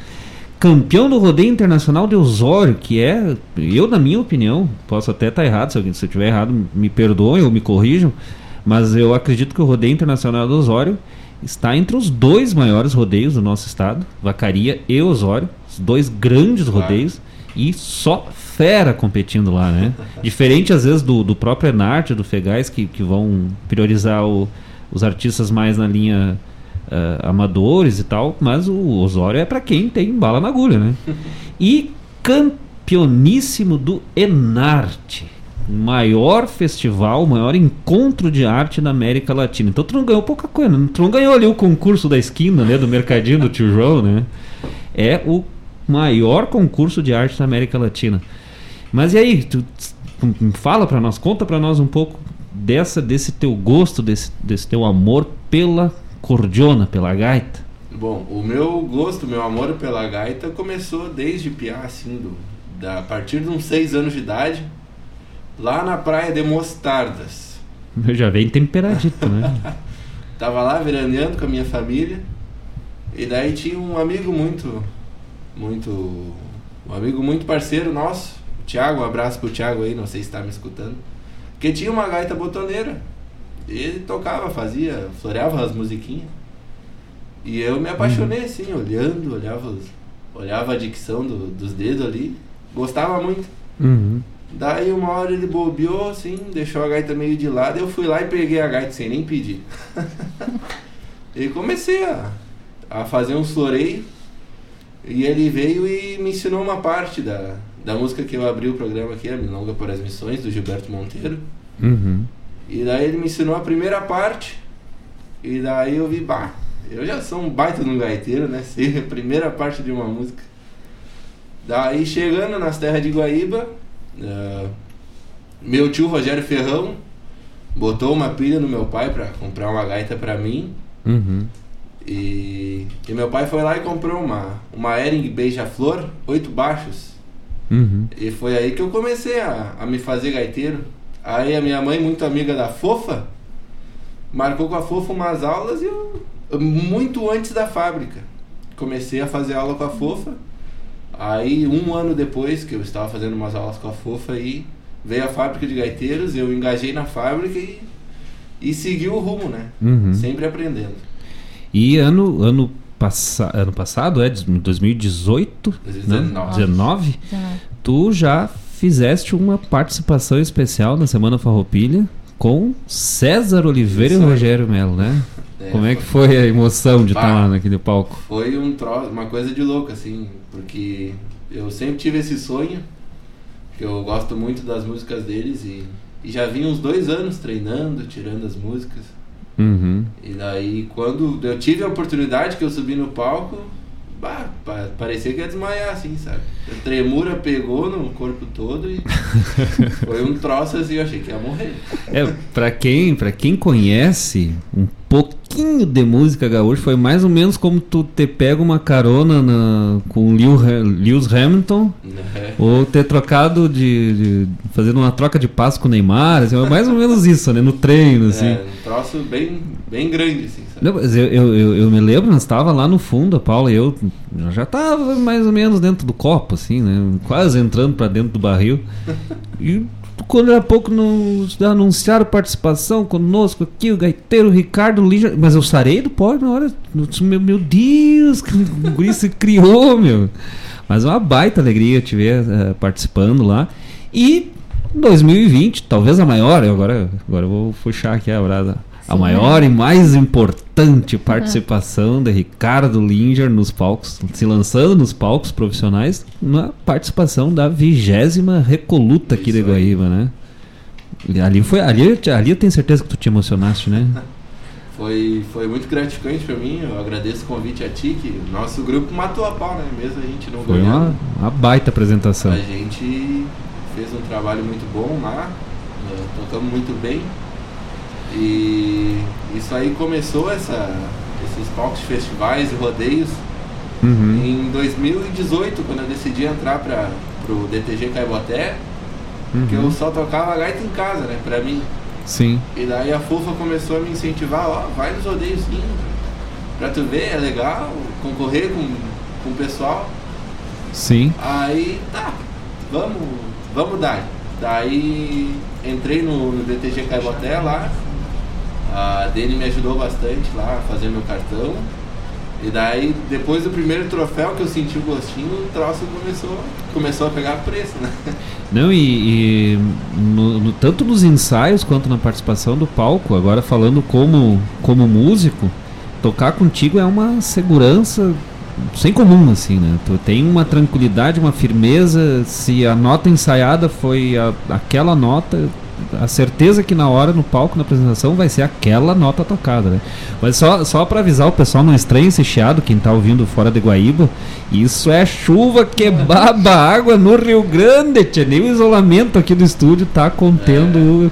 Campeão do rodeio internacional de Osório, que é, eu na minha opinião, posso até estar errado, se, alguém, se eu estiver errado, me perdoem ou me corrijam, mas eu acredito que o rodeio internacional de Osório está entre os dois maiores rodeios do nosso estado, Vacaria e Osório, os dois grandes claro. rodeios e só fera competindo lá, né? [LAUGHS] Diferente às vezes do, do próprio Enarte, do Fegais, que, que vão priorizar o, os artistas mais na linha uh, amadores e tal, mas o Osório é para quem tem bala na agulha, né? [LAUGHS] E campeoníssimo do Enarte, maior festival, maior encontro de arte da América Latina. Então tu não ganhou pouca coisa, né? tu não ganhou ali o concurso da esquina, né, do mercadinho do tio João, né? É o maior concurso de arte da América Latina. Mas e aí, tu fala para nós, conta para nós um pouco dessa desse teu gosto, desse, desse teu amor pela cordiona, pela gaita. Bom, o meu gosto, meu amor pela gaita começou desde piá, assim, do, da, a partir de uns seis anos de idade, lá na praia de Mostardas. Eu já vem temperadito, né? [LAUGHS] Tava lá veraneando com a minha família, e daí tinha um amigo muito, muito, um amigo muito parceiro nosso, Thiago, um abraço pro Thiago aí, não sei se está me escutando. Que tinha uma gaita botoneira. Ele tocava, fazia, floreava as musiquinhas. E eu me apaixonei assim, olhando, olhava, olhava a dicção do, dos dedos ali. Gostava muito. Uhum. Daí uma hora ele bobeou assim, deixou a gaita meio de lado. Eu fui lá e peguei a gaita sem nem pedir. [LAUGHS] e comecei a, a fazer um floreio. E ele veio e me ensinou uma parte da, da música que eu abri o programa aqui, a Milonga para as Missões, do Gilberto Monteiro. Uhum. E daí ele me ensinou a primeira parte, e daí eu vi, bah, eu já sou um baita no gaiteiro, né? Sei a primeira parte de uma música. Daí chegando nas terras de Guaíba, uh, meu tio Rogério Ferrão botou uma pilha no meu pai para comprar uma gaita para mim. Uhum. E, e, meu pai foi lá e comprou uma, uma Ering Beija-Flor, oito baixos. Uhum. E foi aí que eu comecei a, a me fazer gaiteiro. Aí a minha mãe, muito amiga da Fofa, marcou com a Fofa umas aulas e eu, muito antes da fábrica, comecei a fazer aula com a Fofa. Aí um ano depois que eu estava fazendo umas aulas com a Fofa aí veio a fábrica de gaiteiros, eu engajei na fábrica e, e segui o rumo, né? Uhum. Sempre aprendendo. E ano, ano passa, ano passado, é 2018, 2019. Né? 19, tu já fizeste uma participação especial na Semana Farroupilha com César Oliveira Isso e Rogério Melo, né? É, Como é que foi a emoção de estar lá naquele palco? Foi um tro... uma coisa de louco, assim, porque eu sempre tive esse sonho, que eu gosto muito das músicas deles e, e já vinha uns dois anos treinando, tirando as músicas. Uhum. E daí, quando eu tive a oportunidade que eu subi no palco, bah, parecia que ia desmaiar, assim, sabe? A tremura pegou no corpo todo e [LAUGHS] foi um troço assim, eu achei que ia morrer. É, pra quem, pra quem conhece um pouquinho de música gaúcha, foi mais ou menos como tu ter pego uma carona na, com Lewis Hamilton é. ou ter trocado de, de, fazendo uma troca de passo com o Neymar, assim, mais ou menos isso, né? No treino, assim. É, um troço bem, bem grande, assim? Não, eu, eu, eu me lembro, nós estava lá no fundo, a Paula e eu, eu já estava mais ou menos dentro do copo, assim, né? Quase entrando para dentro do barril. [LAUGHS] E quando era pouco nos anunciaram participação conosco aqui, o gaiteiro Ricardo Lija. Mas eu sarei do pó na hora. Meu, meu Deus, que o guri se criou, [LAUGHS] meu. Mas uma baita alegria te ver uh, participando lá. E 2020, talvez a maior, agora, agora eu vou puxar aqui a brasa. A maior e mais importante participação de Ricardo Linger nos palcos, se lançando nos palcos profissionais, na participação da vigésima Recoluta aqui de Guaíba, né? E Ali foi, ali, ali eu tenho certeza que tu te emocionaste, né? [LAUGHS] Foi, foi muito gratificante pra mim, eu agradeço o convite a ti, que nosso grupo matou a pau, né? Mesmo a gente não Foi ganhando. uma, uma baita apresentação. A gente fez um trabalho muito bom lá, eh, tocamos muito bem. E isso aí começou essa, esses palcos de festivais e rodeios Uhum. em 2018, quando eu decidi entrar para pro DTG Caiboté, que eu Uhum. só tocava gaita em casa, né, pra mim. Sim. E daí a Fufa começou a me incentivar, ó, vai nos rodeios sim, pra tu ver, é legal, concorrer com, com o pessoal. Sim. Aí, tá, vamos, vamos dar. Daí entrei no, no DTG Caiboté lá, a Dani me ajudou bastante lá a fazer meu cartão. E daí, depois do primeiro troféu que eu senti o gostinho, o troço começou, começou a pegar preço, né? [LAUGHS] Não, e, e no- no- tanto nos ensaios quanto na participação do palco, agora falando como, como músico, tocar contigo é uma segurança sem comum, assim, né? Tu tem uma tranquilidade, uma firmeza, se a nota ensaiada foi a- aquela nota, a certeza que na hora, no palco, na apresentação, vai ser aquela nota tocada, né? Mas só, só para avisar o pessoal, não estranhe esse chiado, quem tá ouvindo fora de Guaíba, isso é chuva que baba água no Rio Grande, tia. nem o isolamento aqui do estúdio tá contendo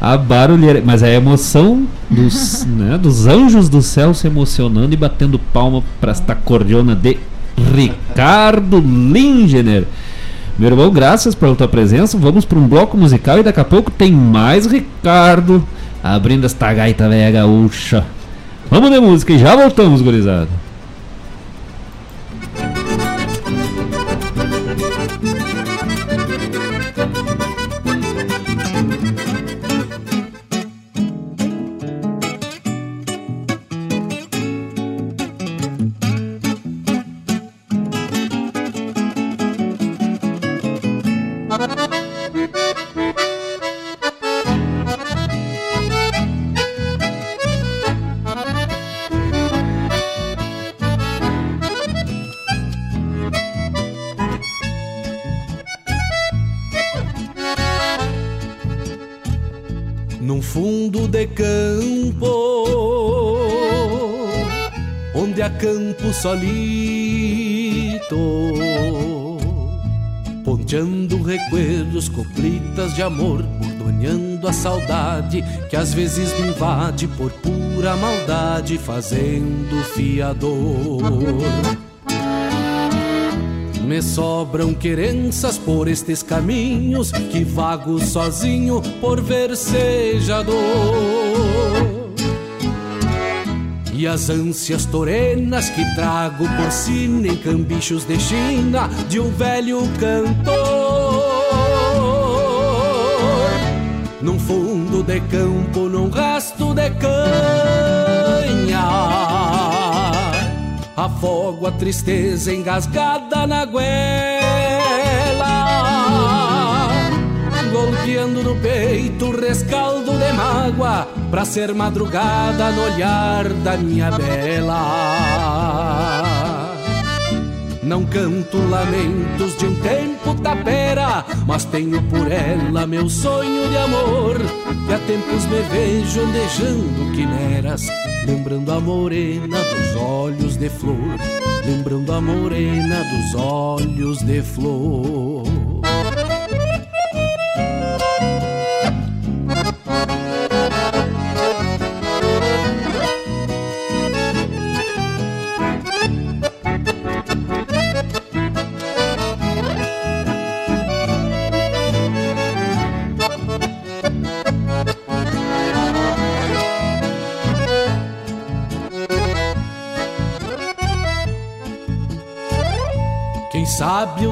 a barulheira. Mas é a emoção dos, [LAUGHS] né, dos anjos do céu se emocionando e batendo palma para esta cordiona de Ricardo Lingener. Meu irmão, graças pela tua presença. Vamos para um bloco musical e daqui a pouco tem mais Ricardo abrindo esta gaita velha gaúcha. Vamos de música e já voltamos, gurizada. Solito, ponteando recuerdos, coplitas de amor, bordoneando a saudade que às vezes me invade por pura maldade, fazendo fiador. Me sobram querenças por estes caminhos que vago sozinho por versejador. E as ânsias torenas que trago por sina em cambichos de China de um velho cantor. Num fundo de campo, num rasto de canha. Afogo a tristeza engasgada na goela Golpeando no peito o rescaldo de mágoa Pra ser madrugada no olhar da minha bela não canto lamentos de um tempo tapera, mas tenho por ela meu sonho de amor. E há tempos me vejo andejando quimeras, lembrando a morena dos olhos de flor, lembrando a morena dos olhos de flor.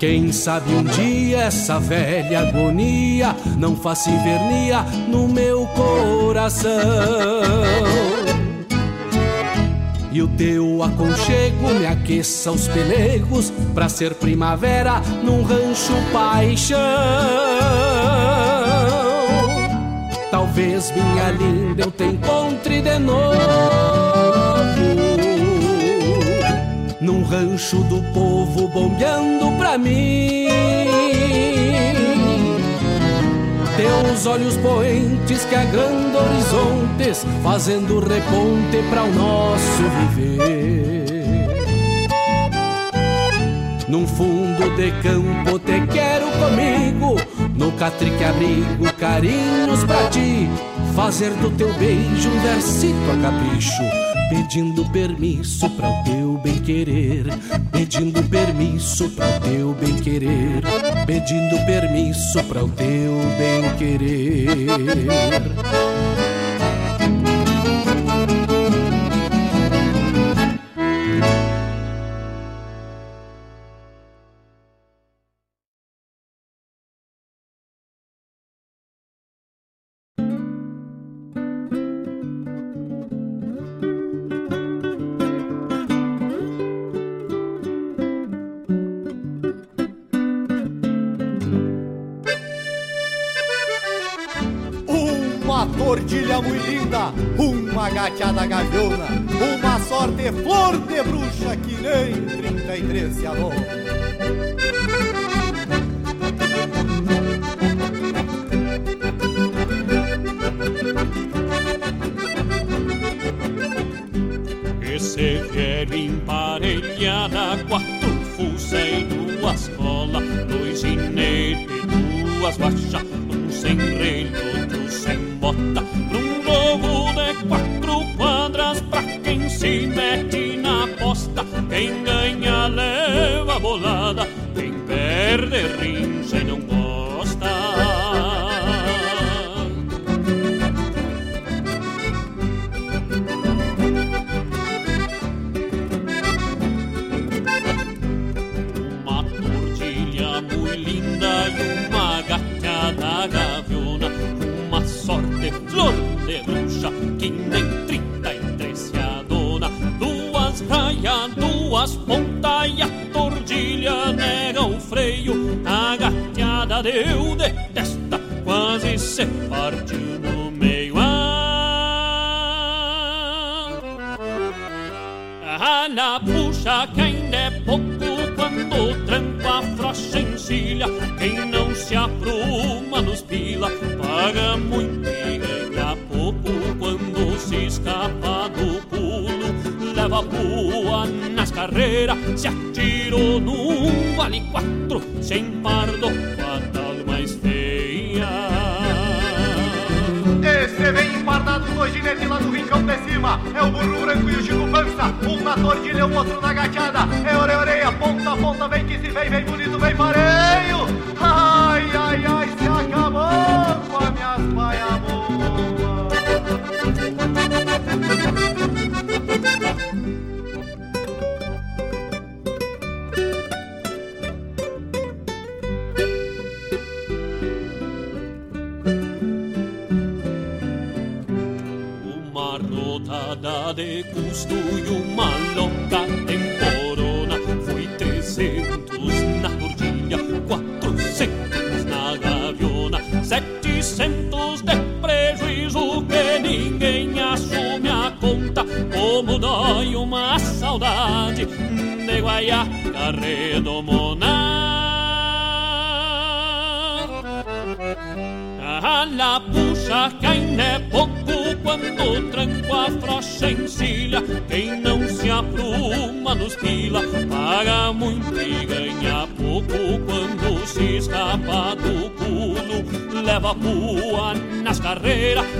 Quem sabe um dia essa velha agonia não faça invernia no meu coração. E o teu aconchego me aqueça os pelegos pra ser primavera num rancho paixão. Talvez minha linda eu te encontre de novo num rancho do povo bombeando pra mim. Teus olhos poentes que agrandam horizontes, fazendo reponte para o nosso viver. Num fundo de campo te quero comigo, no catrique abrigo carinhos pra ti, fazer do teu beijo um versito a capricho pedindo permisso para o teu bem querer, pedindo permisso para o teu bem querer, pedindo permisso para o teu bem querer. De bruxa que nem 33 se alou. Esse velho emparelhada, quatro fuzéis, duas colas, dois ginetes, duas baixas, um sem relho, outro sem bota,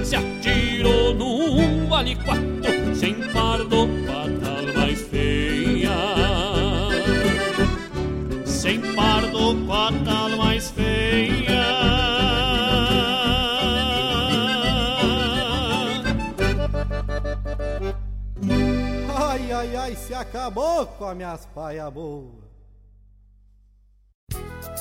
Se atirou num vale quatro Sem pardo fatal mais feia Sem pardo fatal mais feia ai, ai, se acabou com as minhas paia boa.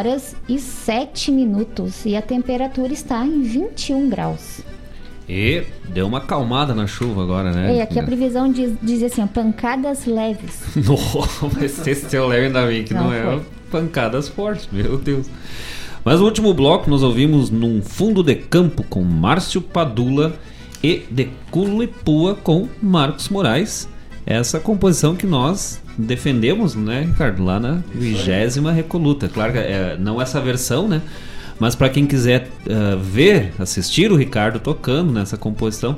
Horas e 7 minutos e a temperatura está em 21 graus. E deu uma acalmada na chuva agora, né? E aqui a previsão diz, diz assim, pancadas leves. [LAUGHS] Nossa, mas esse teu leve ainda bem que não, não é pancadas fortes, meu Deus. Mas no último bloco nós ouvimos Num Fundo de Campo com Márcio Padula e De Culipua com Marcos Moraes. Essa composição que nós defendemos, né, Ricardo, lá na vigésima Recoluta. Claro que é, não essa versão, né? Mas para quem quiser uh, ver, assistir o Ricardo tocando nessa composição,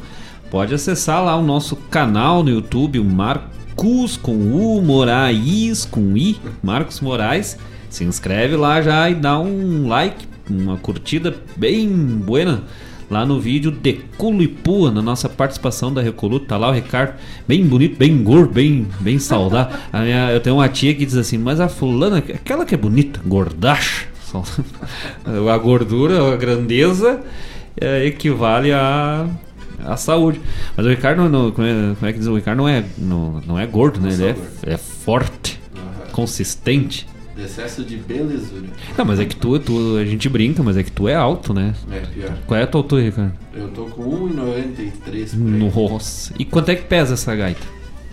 pode acessar lá o nosso canal no YouTube, o Marcos com U, Moraes com I, Marcos Moraes. Se inscreve lá já e dá um like, uma curtida bem buena lá no vídeo de Culipua, na nossa participação da Recoluta, tá lá o Ricardo, bem bonito, bem gordo, bem, bem saudável. A minha, eu tenho uma tia que diz assim, mas a fulana, aquela que é bonita, gordacha, [LAUGHS] a gordura, a grandeza é, equivale a a saúde. Mas o Ricardo, não, como, é, como é que diz? O Ricardo não é, não, não é gordo, né? Ele é, é forte, uhum. consistente. Excesso de belezura. Não, mas é que tu, tu, a gente brinca, mas é que tu é alto, né? É, pior. Qual é a tua altura, Ricardo? Eu tô com 1,93. Nossa. E quanto é que pesa essa gaita?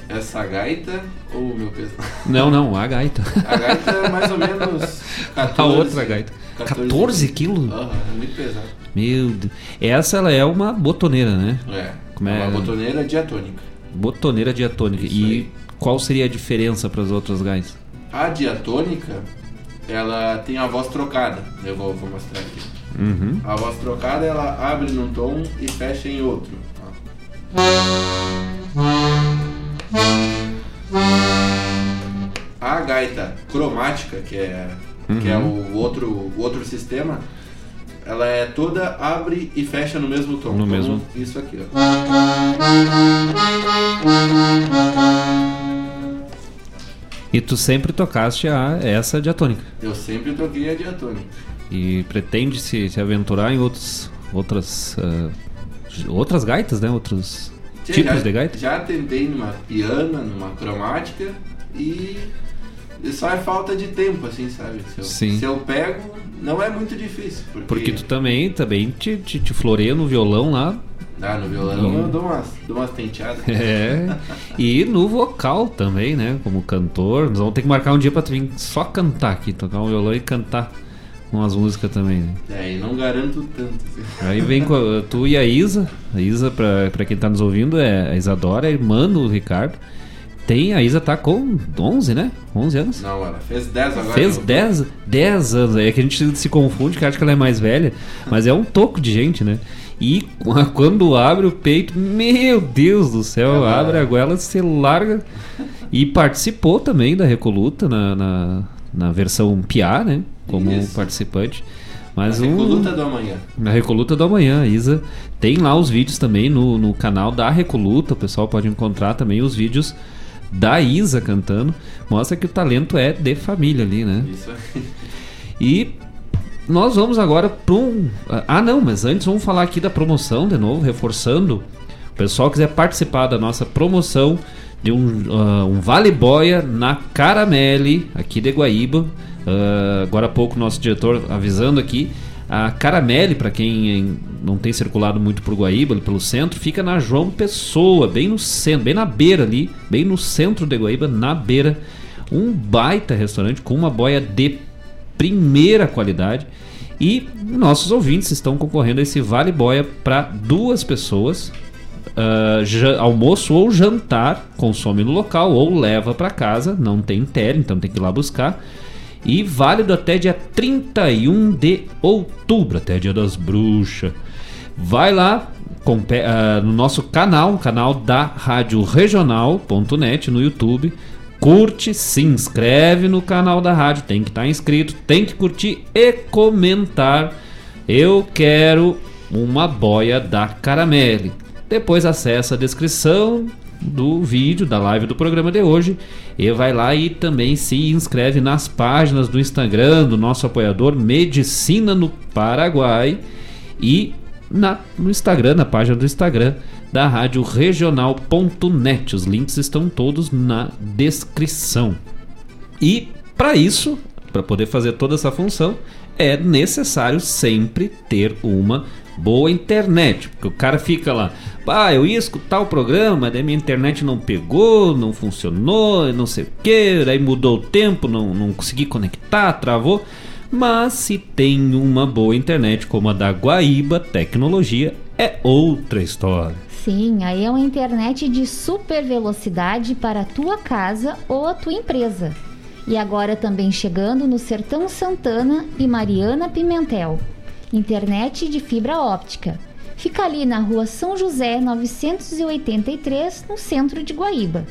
Essa gaita ou o meu peso? Não, não, a gaita. A gaita é mais ou menos 14. [LAUGHS] A outra gaita. 14, 14 quilos? Aham, é muito pesado. Meu Deus. Essa ela é uma botoneira, né? É. Como é? Uma botoneira diatônica. Botoneira diatônica. Isso e aí. qual seria a diferença para as outras gaitas? A diatônica, ela tem a voz trocada. Eu vou, vou mostrar aqui. Uhum. A voz trocada, ela abre num tom e fecha em outro. A gaita cromática, que é, uhum. que é o outro, o outro sistema, ela é toda abre e fecha no mesmo tom. No mesmo. Isso aqui, ó. E tu sempre tocaste a essa diatônica. Eu sempre toquei a diatônica. E pretende se, se aventurar em outros, outras, uh, outras gaitas, né? Outros Sim, tipos já, de gaita? Já tentei numa piana, numa cromática e só é falta de tempo, assim, sabe? Se eu, Sim. se eu pego, não é muito difícil. Porque, porque tu também, também te, te, te floreia no violão lá ah, no violão eu dou umas, dou umas tenteadas. [LAUGHS] É. E no vocal também, né? Como cantor. Nós vamos ter que marcar um dia pra tu vir só cantar aqui, tocar um violão e cantar umas músicas também. Né? É, e não garanto tanto. Aí vem tu e a Isa. A Isa, pra, pra quem tá nos ouvindo, é a Isadora, é irmã do Ricardo. Tem, a Isa tá com 11, né? 11 anos? Não, ela fez 10 agora. Fez 10, 10 anos. É que a gente se confunde, que acha que ela é mais velha. Mas é um toco de gente, né? E [LAUGHS] quando abre o peito, meu Deus do céu, é abre a goela, se larga. E participou também da Recoluta na, na, na versão Piá, né? Como Isso. participante. Mas na Recoluta um, do Amanhã. Na Recoluta do Amanhã, Isa. Tem lá os vídeos também no, no canal da Recoluta. O pessoal pode encontrar também os vídeos da Isa cantando. Mostra que o talento é de família ali, né? Isso. E nós vamos agora para um. Ah, não, mas antes vamos falar aqui da promoção de novo, reforçando. O pessoal quiser participar da nossa promoção de um, uh, um Vale Boia na Caramelle, aqui de Guaíba. Uh, agora há pouco, nosso diretor avisando aqui. A Caramelle, para quem não tem circulado muito por Guaíba, pelo centro, fica na João Pessoa, bem no centro, bem na beira ali, bem no centro de Guaíba, na beira. Um baita restaurante com uma boia de primeira qualidade. E nossos ouvintes estão concorrendo a esse Vale Boia para duas pessoas. ja- almoço ou jantar, consome no local ou leva para casa, não tem tele, então tem que ir lá buscar. E válido até dia 31 de outubro, até dia das bruxas. Vai lá compe- ah, no nosso canal, canal da Rádio Regional.net no YouTube. Curte, se inscreve no canal da rádio, tem que estar inscrito, tem que curtir e comentar. Eu quero uma boia da Caramelle. Depois acessa a descrição do vídeo, da live do programa de hoje e vai lá e também se inscreve nas páginas do Instagram do nosso apoiador Medicina no Paraguai e na, no Instagram, na página do Instagram da Rádio Regional.net. Os links estão todos na descrição. E para isso, para poder fazer toda essa função, é necessário sempre ter uma boa internet. Porque o cara fica lá, ah, eu ia escutar o programa, daí minha internet não pegou, não funcionou, não sei o que, daí mudou o tempo, não, não consegui conectar, travou. Mas se tem uma boa internet como a da Guaíba Tecnologia, é outra história. Sim, aí é uma internet de super velocidade para a tua casa ou a tua empresa. E agora também chegando no Sertão Santana e Mariana Pimentel. Internet de fibra óptica. Fica ali na rua São José 983, no centro de Guaíba.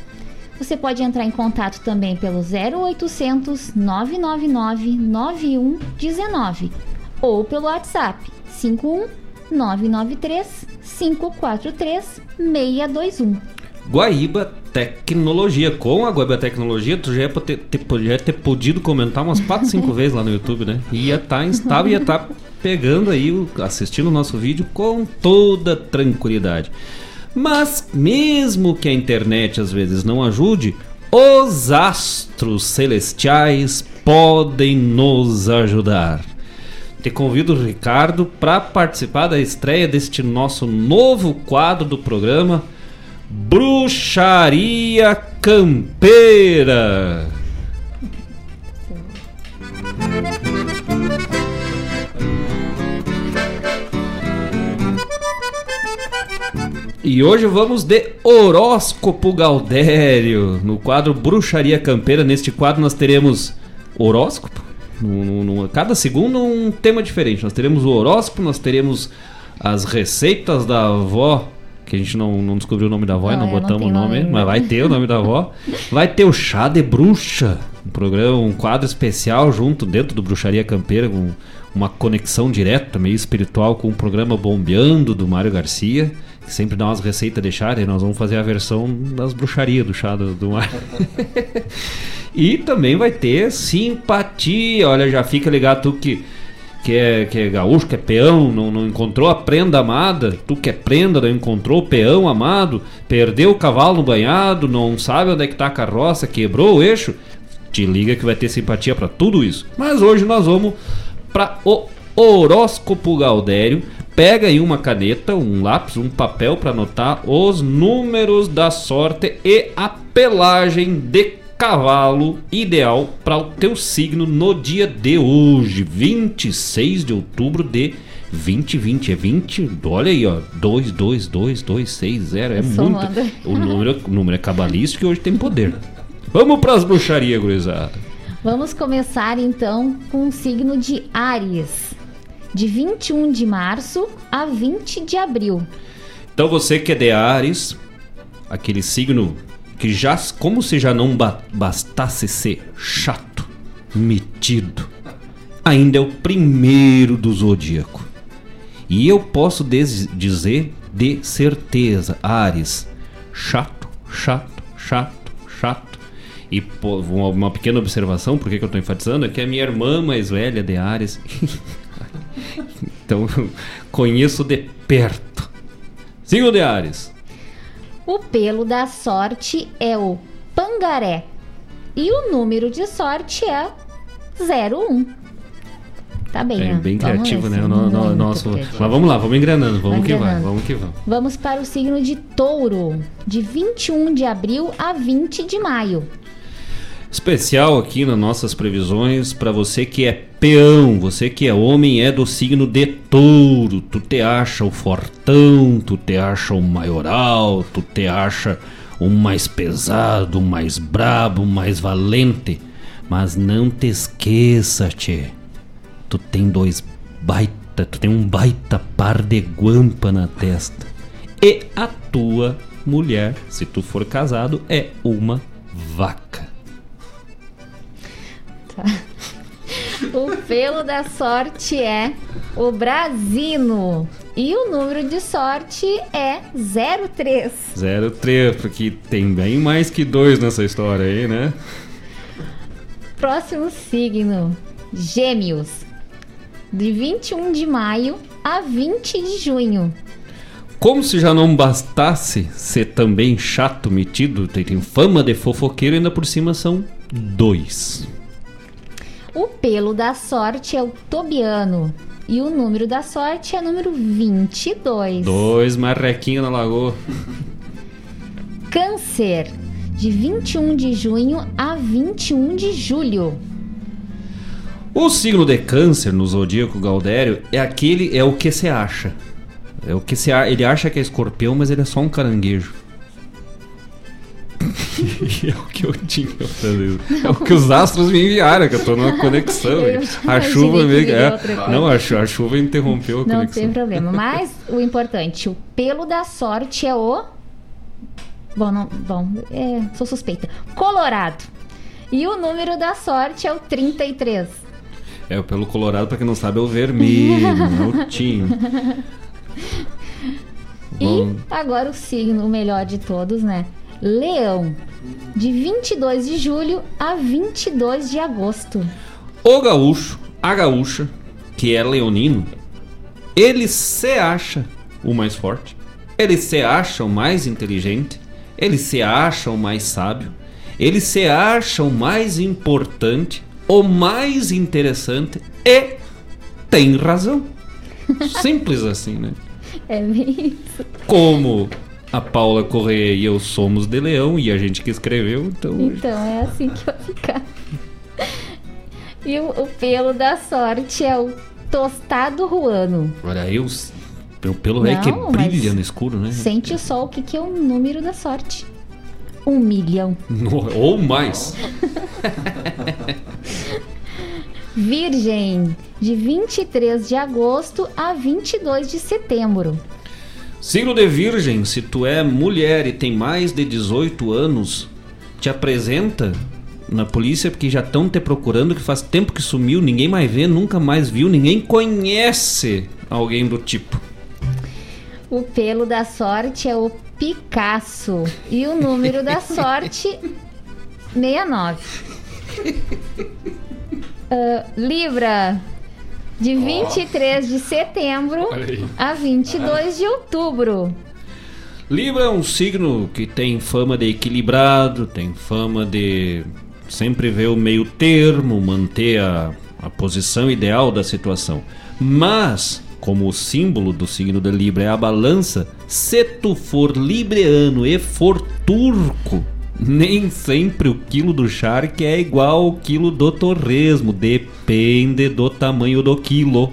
Você pode entrar em contato também pelo 0800 999 9119 ou pelo WhatsApp 51 993 543 621. Guaíba Tecnologia. Com a Guaíba Tecnologia, tu já ia ter, ter, já ia ter podido comentar umas 4, 5 [LAUGHS] vezes lá no YouTube, né? Ia estar instável, ia estar pegando aí, assistindo o nosso vídeo com toda tranquilidade. Mas, mesmo que a internet às vezes não ajude, os astros celestiais podem nos ajudar. Te convido, Ricardo, para participar da estreia deste nosso novo quadro do programa Bruxaria Campeira. E hoje vamos de horóscopo Galdério. No quadro Bruxaria Campeira, neste quadro nós teremos horóscopo. No- cada segundo um tema diferente. Nós teremos o horóscopo, nós teremos as receitas da avó, que a gente não, não descobriu o nome da avó e Não, não eu não botamos o nome, nome mas vai ter o nome da avó. [LAUGHS] Vai ter o chá de bruxa, um programa, um quadro especial junto dentro do Bruxaria Campeira, com uma conexão direta, meio espiritual, com o programa Bombeando do Mário Garcia, sempre dá umas receitas de chá, e nós vamos fazer a versão das bruxarias do chá do, do Mário. [LAUGHS] E também vai ter simpatia. Olha, já fica ligado tu que, que, é, que é gaúcho, que é peão, não, não encontrou a prenda amada. Tu que é prenda, não encontrou o peão amado. Perdeu o cavalo no banhado, não sabe onde é que tá a carroça, quebrou o eixo. Te liga que vai ter simpatia pra tudo isso. Mas hoje nós vamos para o horóscopo Galdério. Pega aí uma caneta, um lápis, um papel para anotar os números da sorte e a pelagem de cavalo ideal para o teu signo no dia de hoje, 26 de outubro de 2020. É 20, olha aí, ó, 222260, é muito. O número, o número é cabalístico e hoje tem poder. Vamos pras bruxarias, gurizada. Vamos começar então com o signo de Áries, de 21 de março a 20 de abril. Então você que é de Ares, aquele signo que já, como se já não ba- bastasse ser chato, metido, ainda é o primeiro do zodíaco. E eu posso dizer de certeza, Ares, chato, chato, chato, chato. E pô, uma, pequena observação, por que que eu estou enfatizando, é que a minha irmã mais velha de Ares, [LAUGHS] [LAUGHS] então conheço de perto. Signo de Ares. O pelo da sorte é o pangaré e o número de sorte é 01. Tá bem, É né? bem criativo, né? O no- no- muito nosso... Mas vamos lá, vamos engrenando, vamos Vai que vai, engrenando. vamos que vamos. Vamos para o signo de touro, de 21 de abril a 20 de maio. Especial aqui nas nossas previsões para você que é peão, você que é homem é do signo de touro. Tu te acha o fortão, tu te acha o maioral, tu te acha o mais pesado, o mais brabo, o mais valente. Mas não te esqueça, tchê. Tu tem dois baita, tu tem um baita par de guampa na testa. E a tua mulher, se tu for casado, é uma vaca. Tá. O pelo da sorte é o Brasino. E o número de sorte é 03. 03, porque tem bem mais que dois nessa história aí, né? Próximo signo: Gêmeos. De 21 de maio a 20 de junho. Como se já não bastasse ser também chato, metido, tem, tem fama de fofoqueiro, ainda por cima são dois. O pelo da sorte é o Tobiano. E o número da sorte é número 22. Dois marrequinhos na lagoa. [LAUGHS] Câncer. De 21 de junho a 21 de julho. O signo de câncer no zodíaco Gaudério é aquele, é o que você acha. É o que você ele acha que é escorpião, mas ele é só um caranguejo. [LAUGHS] é o que eu tinha pra fazer. É o que os astros me enviaram, que eu tô numa [LAUGHS] conexão. A chuva que meio viria é. Não, a, a chuva interrompeu a Não conexão. tem problema. Mas [LAUGHS] o importante, o pelo da sorte é o. Bom, não, bom é, sou suspeita. Colorado. E o número da sorte é o 33. É, o pelo colorado, pra quem não sabe, é o vermelho, não é o tinho. E agora o signo, o melhor de todos, né? Leão. De 22 de julho a 22 de agosto. O gaúcho, a gaúcha, que é leonino, ele se acha o mais forte, ele se acha o mais inteligente, ele se acha o mais sábio, ele se acha o mais importante, o mais interessante e tem razão. Simples assim, né? [LAUGHS] É isso. Como a Paula Correia e eu somos de leão e a gente que escreveu, então Então é assim que vai ficar. E o, o pelo da sorte é o tostado ruano. Olha aí, os, o pelo aí que Não, brilha mas no escuro, né? Sente só o que, que é o número da sorte. Um milhão. No- ou mais. Virgem, de 23 de agosto a 22 de setembro. Signo de Virgem, se tu é mulher e tem mais de 18 anos, te apresenta na polícia porque já estão te procurando que faz tempo que sumiu, ninguém mais vê, nunca mais viu, ninguém conhece alguém do tipo. O pelo da sorte é o Picasso. E o número da [LAUGHS] sorte, 69. Ah, Libra, de 23 de setembro a 22 de outubro. Libra é um signo que tem fama de equilibrado, tem fama de sempre ver o meio termo, manter a, a posição ideal da situação. Mas, como o símbolo do signo de Libra é a balança, se tu for libreano e for turco, nem sempre o quilo do charque é igual ao quilo do torresmo, depende do tamanho do quilo.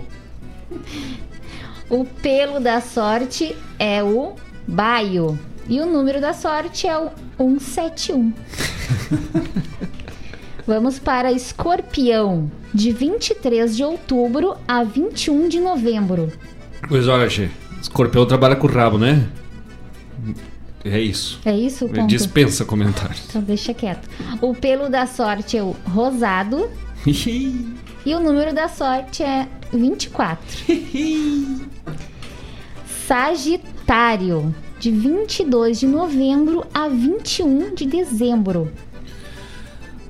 O pelo da sorte é o baio. E o número da sorte é o 171. [LAUGHS] Vamos para Escorpião, de 23 de outubro a 21 de novembro. Pois olha, Che, escorpião trabalha com o rabo, né? É isso. É isso ponto? Dispensa comentários. Então deixa quieto. O pelo da sorte é o rosado. [LAUGHS] e o número da sorte é 24. [LAUGHS] Sagitário, de 22 de novembro a 21 de dezembro.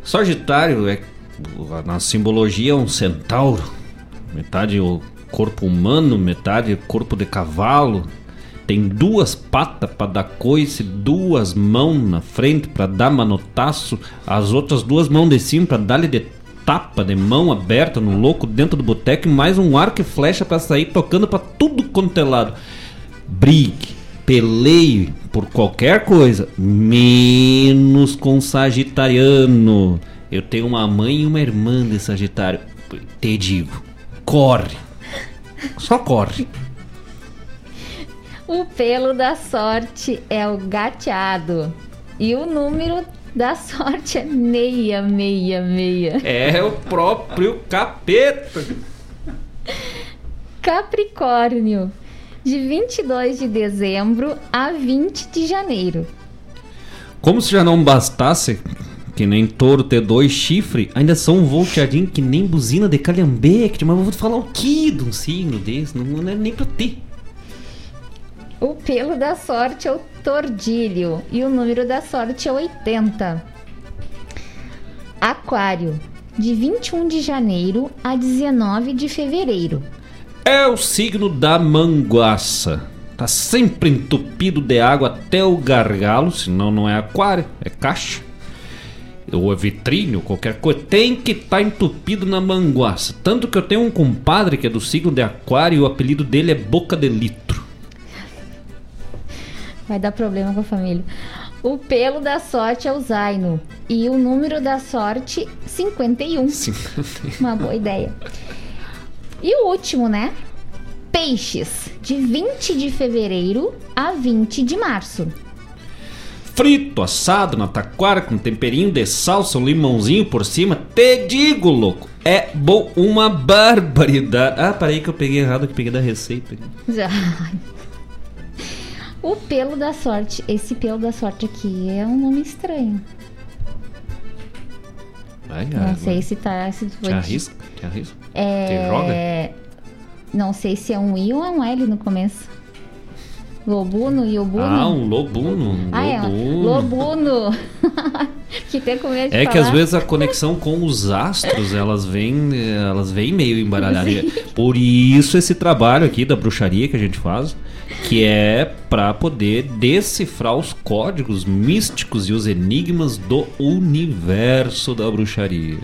Sagitário é na simbologia é um centauro, metade o corpo humano, metade corpo de cavalo. Tem duas patas para dar coice, duas mãos na frente para dar manotaço, as outras duas mãos de cima para dar-lhe de tapa de mão aberta no louco dentro do boteco e mais um arco e flecha para sair tocando para tudo quanto é lado. Brigue, peleie por qualquer coisa, menos com sagitariano. Eu tenho uma mãe e uma irmã de Sagitário. Te digo, corre. Só corre. O pelo da sorte é o gateado. E o número da sorte é 666. É o próprio capeta. Capricórnio, de 22 de dezembro a 20 de janeiro. Como se já não bastasse, que nem touro ter dois chifres, ainda são um volteadinho que nem buzina de calhambeque. Mas eu vou te falar o que de um signo desse? Não, não é nem pra ter. O pelo da sorte é o tordilho e o número da sorte é 80. Aquário, de 21 de janeiro a 19 de fevereiro. É o signo da manguaça. Tá sempre entupido de água até o gargalo, senão não é aquário, é caixa. Ou é qualquer coisa. Tem que estar tá entupido na manguaça. Tanto que eu tenho um compadre que é do signo de aquário e o apelido dele é Boca de Litro. Vai dar problema com a família. O pelo da sorte é o Zaino. E o número da sorte, 51. 51. Uma boa ideia. E o último, né? Peixes, de 20 de fevereiro a 20 de março. Frito, assado na taquara com temperinho de salsa, um limãozinho por cima. Te digo, louco. É bom, uma barbaridade. Ah, parei que eu peguei errado, que peguei da receita. [LAUGHS] O pelo da sorte. Esse pelo da sorte aqui é um nome estranho. Não sei se tá. Se foi te arrisca? Te? É... Te joga? Não sei se é um I ou é um L no começo. Lobuno e Obuno? Ah, um lobuno. Um ah, lobuno. é. Lobuno. [LAUGHS] que tem com medo de É falar. que às vezes a conexão com os astros, elas vêm, elas vêm meio embaralhadas. Por isso esse trabalho aqui da bruxaria que a gente faz, que é para poder decifrar os códigos místicos e os enigmas do universo da bruxaria.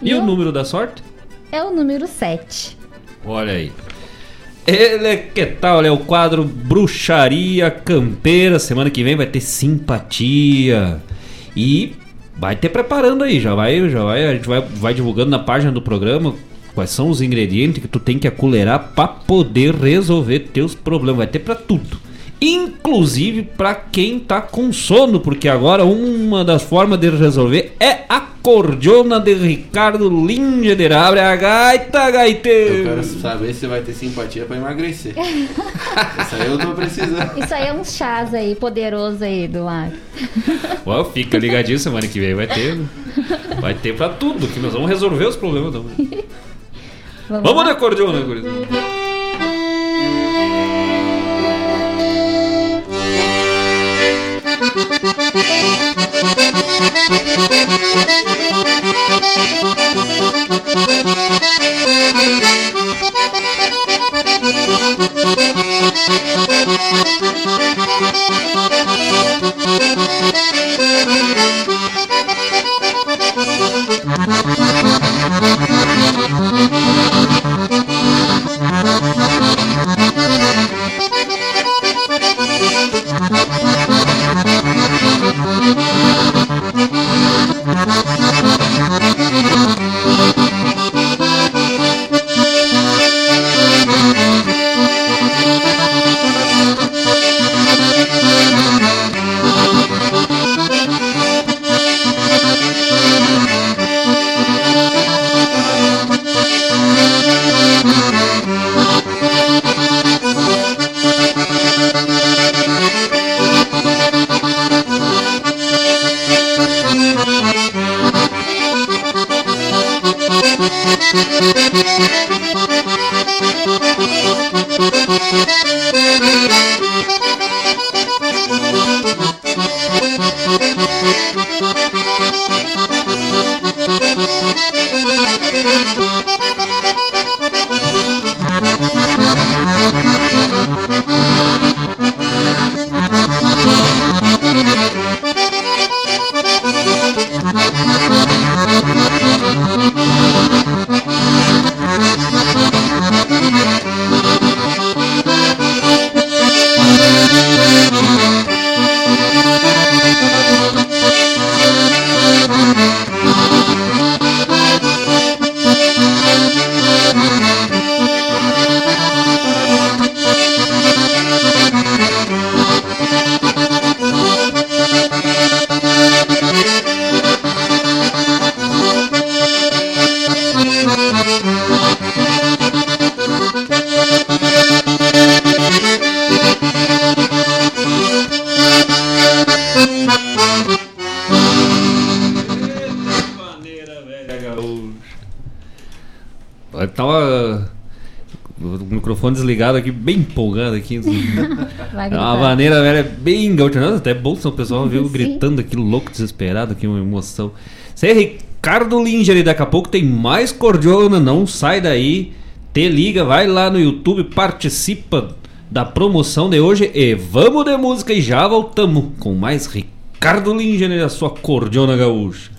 E, e o número da sorte? É o número 7. Olha aí. Ele que tal? É o quadro Bruxaria Campeira. Semana que vem vai ter simpatia. E vai ter preparando aí, já vai, já vai, a gente vai, vai divulgando na página do programa quais são os ingredientes que tu tem que aculerar para poder resolver teus problemas. Vai ter para tudo. Inclusive para quem tá com sono, porque agora uma das formas de resolver é a cordiona de Ricardo Linderabre, a gaita gaiteiro. Eu quero saber se vai ter simpatia para emagrecer. [LAUGHS] Isso aí eu tô precisando. Isso aí é uns chás aí, poderoso aí do ar. Ué, fica ligadinho semana que vem, vai ter. Vai ter pra tudo, que nós vamos resolver os problemas [LAUGHS] também. ligado aqui, bem empolgado aqui. uma [LAUGHS] maneira velha, bem gaúcha. até bom o pessoal viu [LAUGHS] gritando aqui, louco, desesperado, aqui uma emoção. Você é Ricardo Linger e daqui a pouco tem mais Cordiona, não sai daí, te liga, vai lá no YouTube, participa da promoção de hoje e vamos de música e já voltamos com mais Ricardo Linger e a sua Cordiona Gaúcha.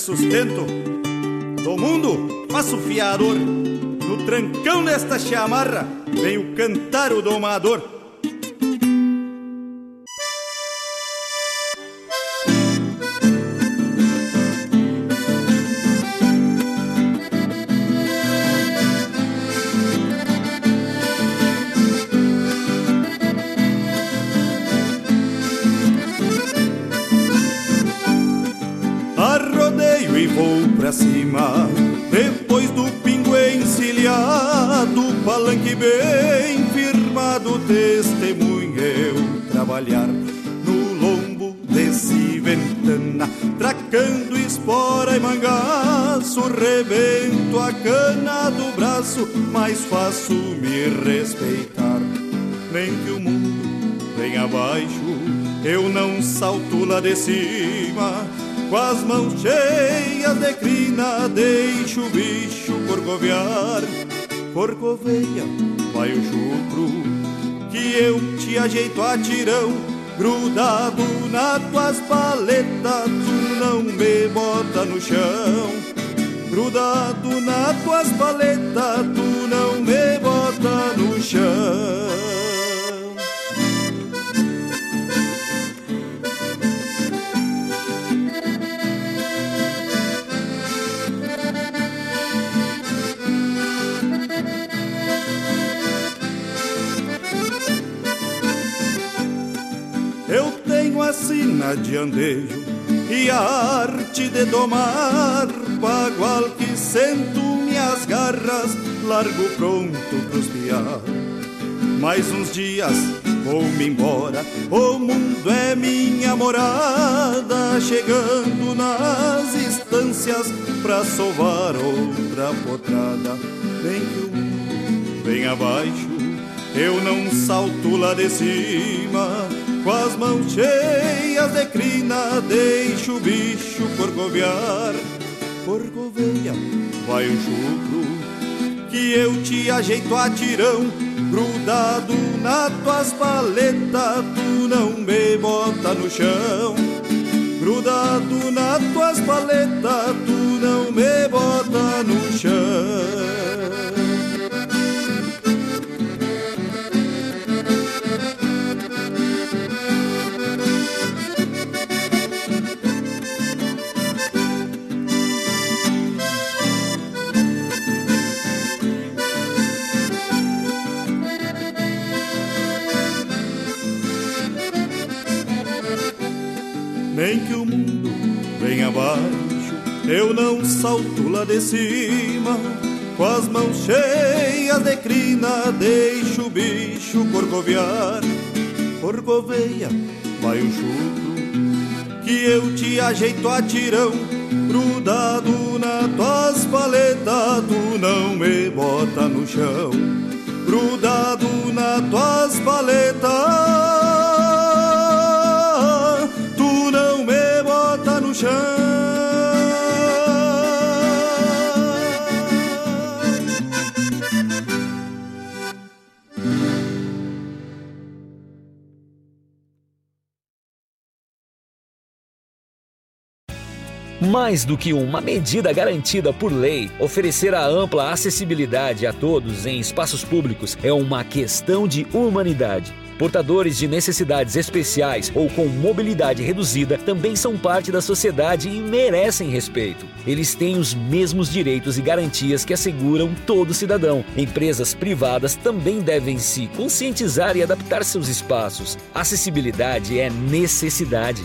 sustento do mundo, faço fiador. No trancão desta chamarra, venho cantar o domador faço me respeitar. Nem que o mundo venha abaixo, eu não salto lá de cima. Com as mãos cheias de crina, deixo o bicho corcovear. Corcoveia, vai o chucro, que eu te ajeito a tirão. Grudado na tuas paletas, tu não me bota no chão grudado na tuas paletas, tu não me bota no chão. Eu tenho a sina de andejo e a arte de domar bagual que sento minhas garras largo pronto pros piar. Mais uns dias vou-me embora o mundo é minha morada chegando nas estâncias pra sovar outra potrada. Vem que o mundo vem abaixo eu não salto lá de cima. Com as mãos cheias de crina, deixo o bicho corcovear. Corcoveia, vai o chucro, que eu te ajeito a tirão. Grudado nas tuas paletas, tu não me bota no chão. Grudado nas tuas paletas, tu não me bota no chão. Abaixo, eu não salto lá de cima. Com as mãos cheias de crina, deixo o bicho corcovear. Corcoveia, vai um chucro, que eu te ajeito a tirão. Grudado na tuas paletas, tu não me bota no chão. Grudado na tuas paletas. Mais do que uma medida garantida por lei, oferecer a ampla acessibilidade a todos em espaços públicos é uma questão de humanidade. Portadores de necessidades especiais ou com mobilidade reduzida também são parte da sociedade e merecem respeito. Eles têm os mesmos direitos e garantias que asseguram todo cidadão. Empresas privadas também devem se conscientizar e adaptar seus espaços. Acessibilidade é necessidade.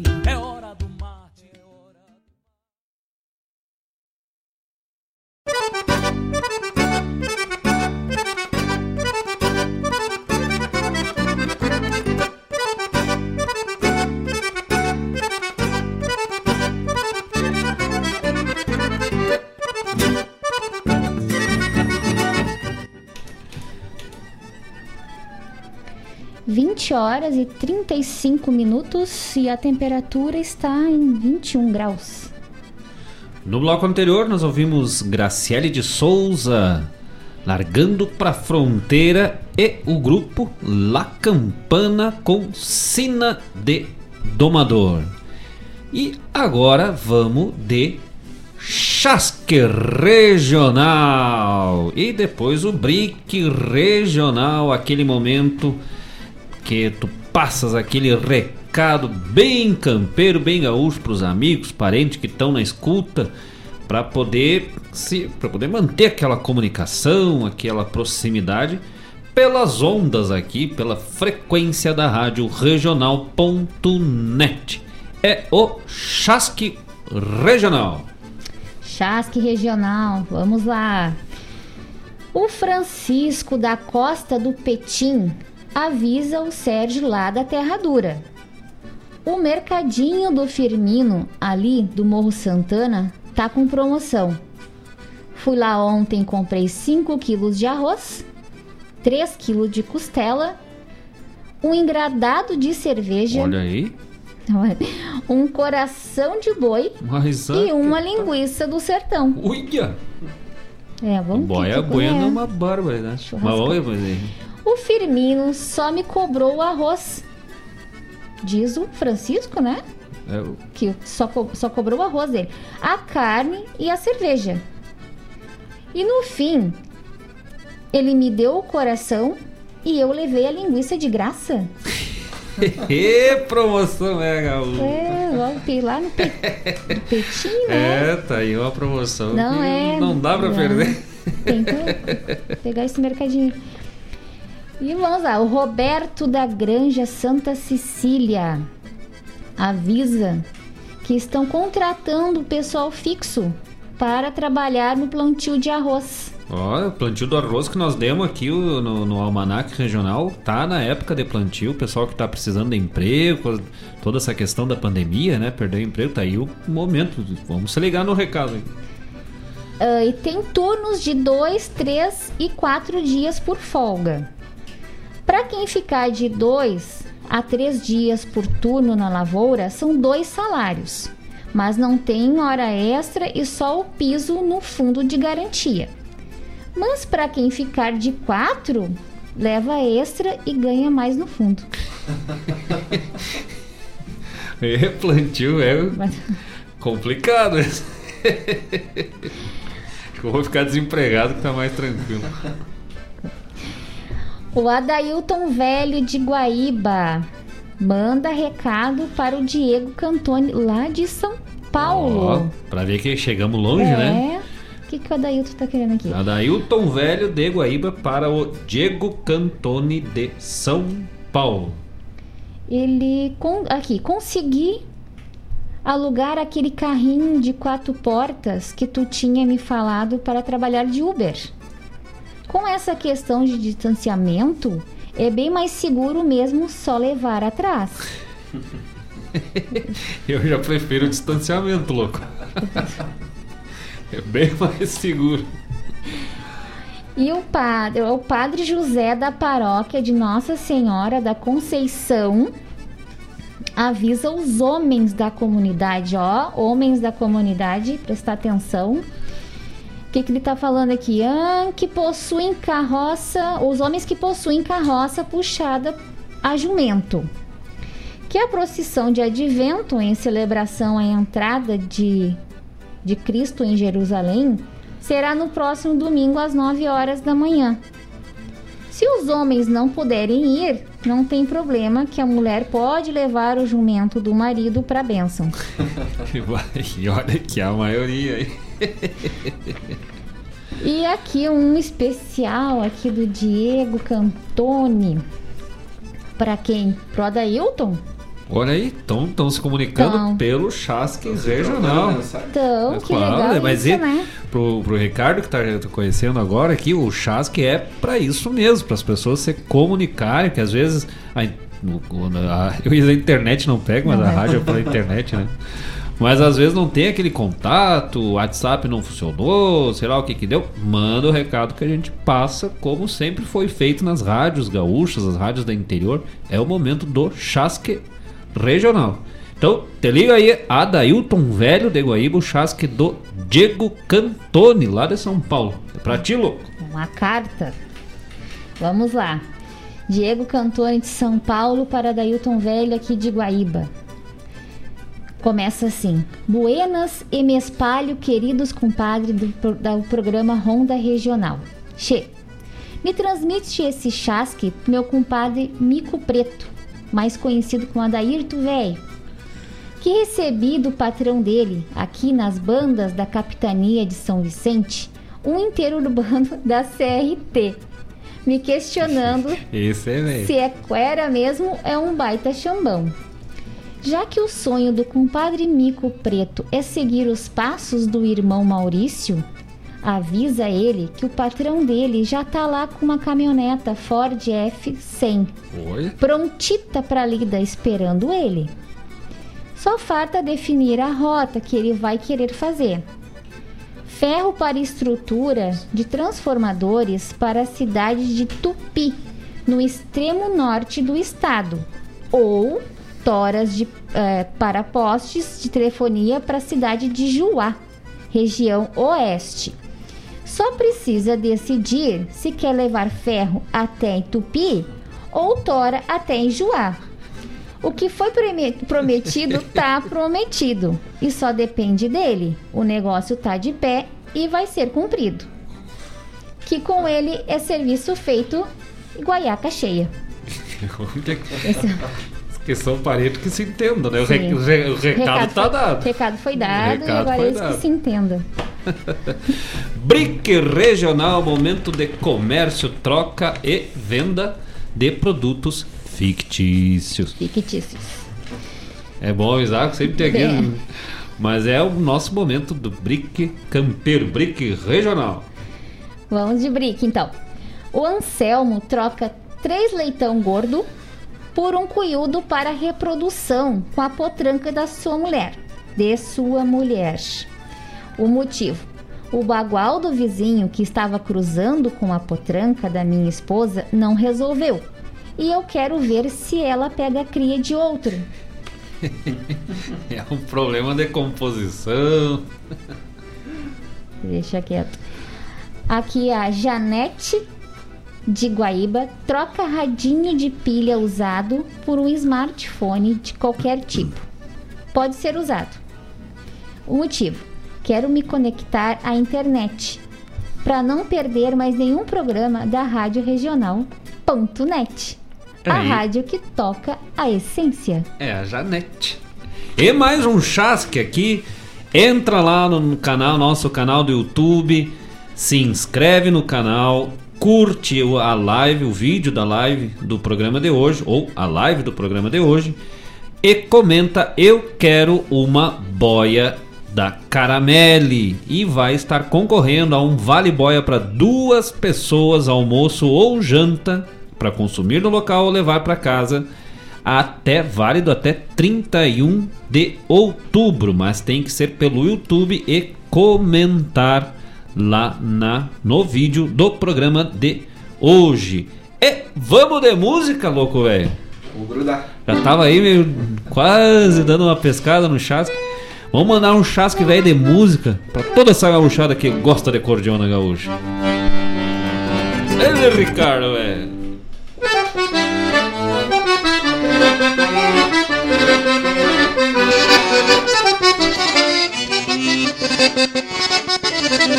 20 horas e 35 minutos e a temperatura está em 21 graus. No bloco anterior, nós ouvimos Graciele de Souza largando pra fronteira e o grupo La Campana com Sina de Domador. E agora vamos de Chasque Regional e depois o Brick Regional, aquele momento que tu passas aquele recado bem campeiro, bem gaúcho para os amigos, parentes que estão na escuta, para poder se para poder manter aquela comunicação, aquela proximidade pelas ondas aqui, pela frequência da rádio regional.net. É o Chasque Regional. Chasque Regional, vamos lá. O Francisco da Costa do Petim avisa o Sérgio lá da Terra Dura. O mercadinho do Firmino, ali do Morro Santana, tá com promoção. Fui lá ontem, comprei 5 quilos de arroz, 3 quilos de costela, um engradado de cerveja, Olha aí. um coração de boi Mas e a- uma linguiça do sertão. Uia! É, vamos Boia que- boiando é. uma barbaridade. Mas vamos ver, mas. O Firmino só me cobrou o arroz. Diz o Francisco, né? É, o- Que só, co- só cobrou o arroz dele. A carne e a cerveja. E no fim, ele me deu o coração e eu levei a linguiça de graça. Ê, [LAUGHS] promoção mega. gaúcha. É, logo lá no, pe- no peitinho, né? É, tá aí uma promoção Não é. não dá pra não. perder. Tem que pegar esse mercadinho. E vamos lá, o Roberto da Granja Santa Cecília avisa que estão contratando pessoal fixo para trabalhar no plantio de arroz. Olha, o plantio do arroz que nós demos aqui no, no Almanac Regional tá na época de plantio. O pessoal que tá precisando de emprego, toda essa questão da pandemia, né? Perdeu o emprego, tá aí o momento. Vamos se ligar no recado aí. Ah, e tem turnos de 2, 3 e 4 dias por folga. Para quem ficar de 2 a 3 dias por turno na lavoura, são dois salários, mas não tem hora extra e só o piso no fundo de garantia. Mas para quem ficar de 4, leva extra e ganha mais no fundo. [LAUGHS] É, plantio é complicado. Acho [LAUGHS] que eu vou ficar desempregado que tá mais tranquilo. O Adailton Velho de Guaíba manda recado para o Diego Cantoni, lá de São Paulo. Ó, pra ver que chegamos longe, é. né? O que, que o Adailton tá querendo aqui? Adailton Velho de Guaíba para o Diego Cantoni de São Paulo. Ele aqui consegui alugar aquele carrinho de quatro portas que tu tinha me falado para trabalhar de Uber. Com essa questão de distanciamento, é bem mais seguro mesmo só levar atrás. [LAUGHS] Eu já prefiro o distanciamento, louco. [LAUGHS] É bem mais seguro. E o padre, o padre José da paróquia de Nossa Senhora da Conceição avisa os homens da comunidade, ó, homens da comunidade, prestar atenção. O que, que ele tá falando aqui? Ah, que possuem carroça, os homens que possuem carroça puxada a jumento. Que a procissão de advento em celebração à entrada de, de Cristo em Jerusalém será no próximo domingo às 9 horas da manhã. Se os homens não puderem ir, não tem problema que a mulher pode levar o jumento do marido para a bênção. [LAUGHS] E olha que a maioria aí. [LAUGHS] E aqui um especial aqui do Diego Cantoni. Para quem? Pro Adailton? Olha aí, estão se comunicando Tão. pelo Chasques Regional. Então, É que claro, legal? Mas isso, e né? pro, pro Ricardo que tá conhecendo agora aqui, o Chasque é para isso mesmo, para as pessoas se comunicarem, que às vezes a, a- [LAUGHS] dizer a internet não pega, mas Não a é. rádio é pela internet, né? [LAUGHS] Mas às vezes não tem aquele contato, o WhatsApp não funcionou, sei lá o que que deu. Manda o recado que a gente passa, como sempre foi feito nas rádios gaúchas, as rádios da interior. É o momento do Chasque Regional. Então, te liga aí, Adailton Velho de Guaíba, o Chasque do Diego Cantoni, lá de São Paulo. É pra ti, louco. Uma carta. Vamos lá. Diego Cantoni de São Paulo para Dailton Velho aqui de Guaíba. Começa assim: Buenas e me espalho, queridos compadres do, do programa Ronda Regional. Che, me transmite esse chasque pro meu compadre Mico Preto, mais conhecido como Adairto Velho, que recebi do patrão dele, aqui nas bandas da Capitania de São Vicente, um interurbano [LAUGHS] da CRT, me questionando [LAUGHS] Esse é, se é quera mesmo é um baita chambão. Já que o sonho do compadre Mico Preto é seguir os passos do irmão Maurício, avisa ele que o patrão dele já tá lá com uma caminhoneta Ford F100, Oi? prontita para lida esperando ele. Só falta definir a rota que ele vai querer fazer. ferro para estrutura de transformadores para a cidade de Tupi, no extremo norte do estado, ou toras de, eh, para postes de telefonia para a cidade de Juá, região oeste. Só precisa decidir se quer levar ferro até em Tupi ou tora até em Juá. O que foi prome- prometido [LAUGHS] tá prometido e só depende dele. O negócio tá de pé e vai ser cumprido. Que com ele é serviço feito e guaiaca cheia. [LAUGHS] Esse- Que são parentes que se entendam, né? O, re- o re- o recado, tá foi, dado. recado foi dado Recado e agora foi eles dado. que se entendam. [LAUGHS] Brick Regional, momento de comércio, troca e venda de produtos fictícios. Fictícios. É bom avisar que sempre tem aqui. É. né? Mas é o nosso momento do Brick Campeiro, Brick Regional. Vamos de brick, então. O Anselmo troca três leitão gordo por um cuiudo para reprodução com a potranca da sua mulher. De sua mulher. O motivo. O bagual do vizinho que estava cruzando com a potranca da minha esposa não resolveu. E eu quero ver se ela pega a cria de outro. [LAUGHS] É um problema de composição. Deixa quieto. Aqui a Janete de Guaíba troca radinho de pilha usado por um smartphone de qualquer tipo. Pode ser usado. O motivo: quero me conectar à internet para não perder mais nenhum programa da Rádio Regional.net. A rádio que toca a essência. É a Janete. E mais um chasque aqui. Entra lá no canal, nosso canal do YouTube, se inscreve no canal, curte a live, o vídeo da live do programa de hoje, ou a live do programa de hoje, e comenta: Eu quero uma boia da Caramelle. E vai estar concorrendo a um vale boia para duas pessoas, almoço ou janta, para consumir no local ou levar para casa até válido até 31 de outubro, mas tem que ser pelo YouTube e comentar lá na no vídeo do programa de hoje. E vamos de música, louco velho. Vou grudar. Já tava aí meio quase dando uma pescada no chasque. Vamos mandar um chasque velho de música pra toda essa gaúchada que gosta de cordiona gaúcha. Ele Ricardo, velho.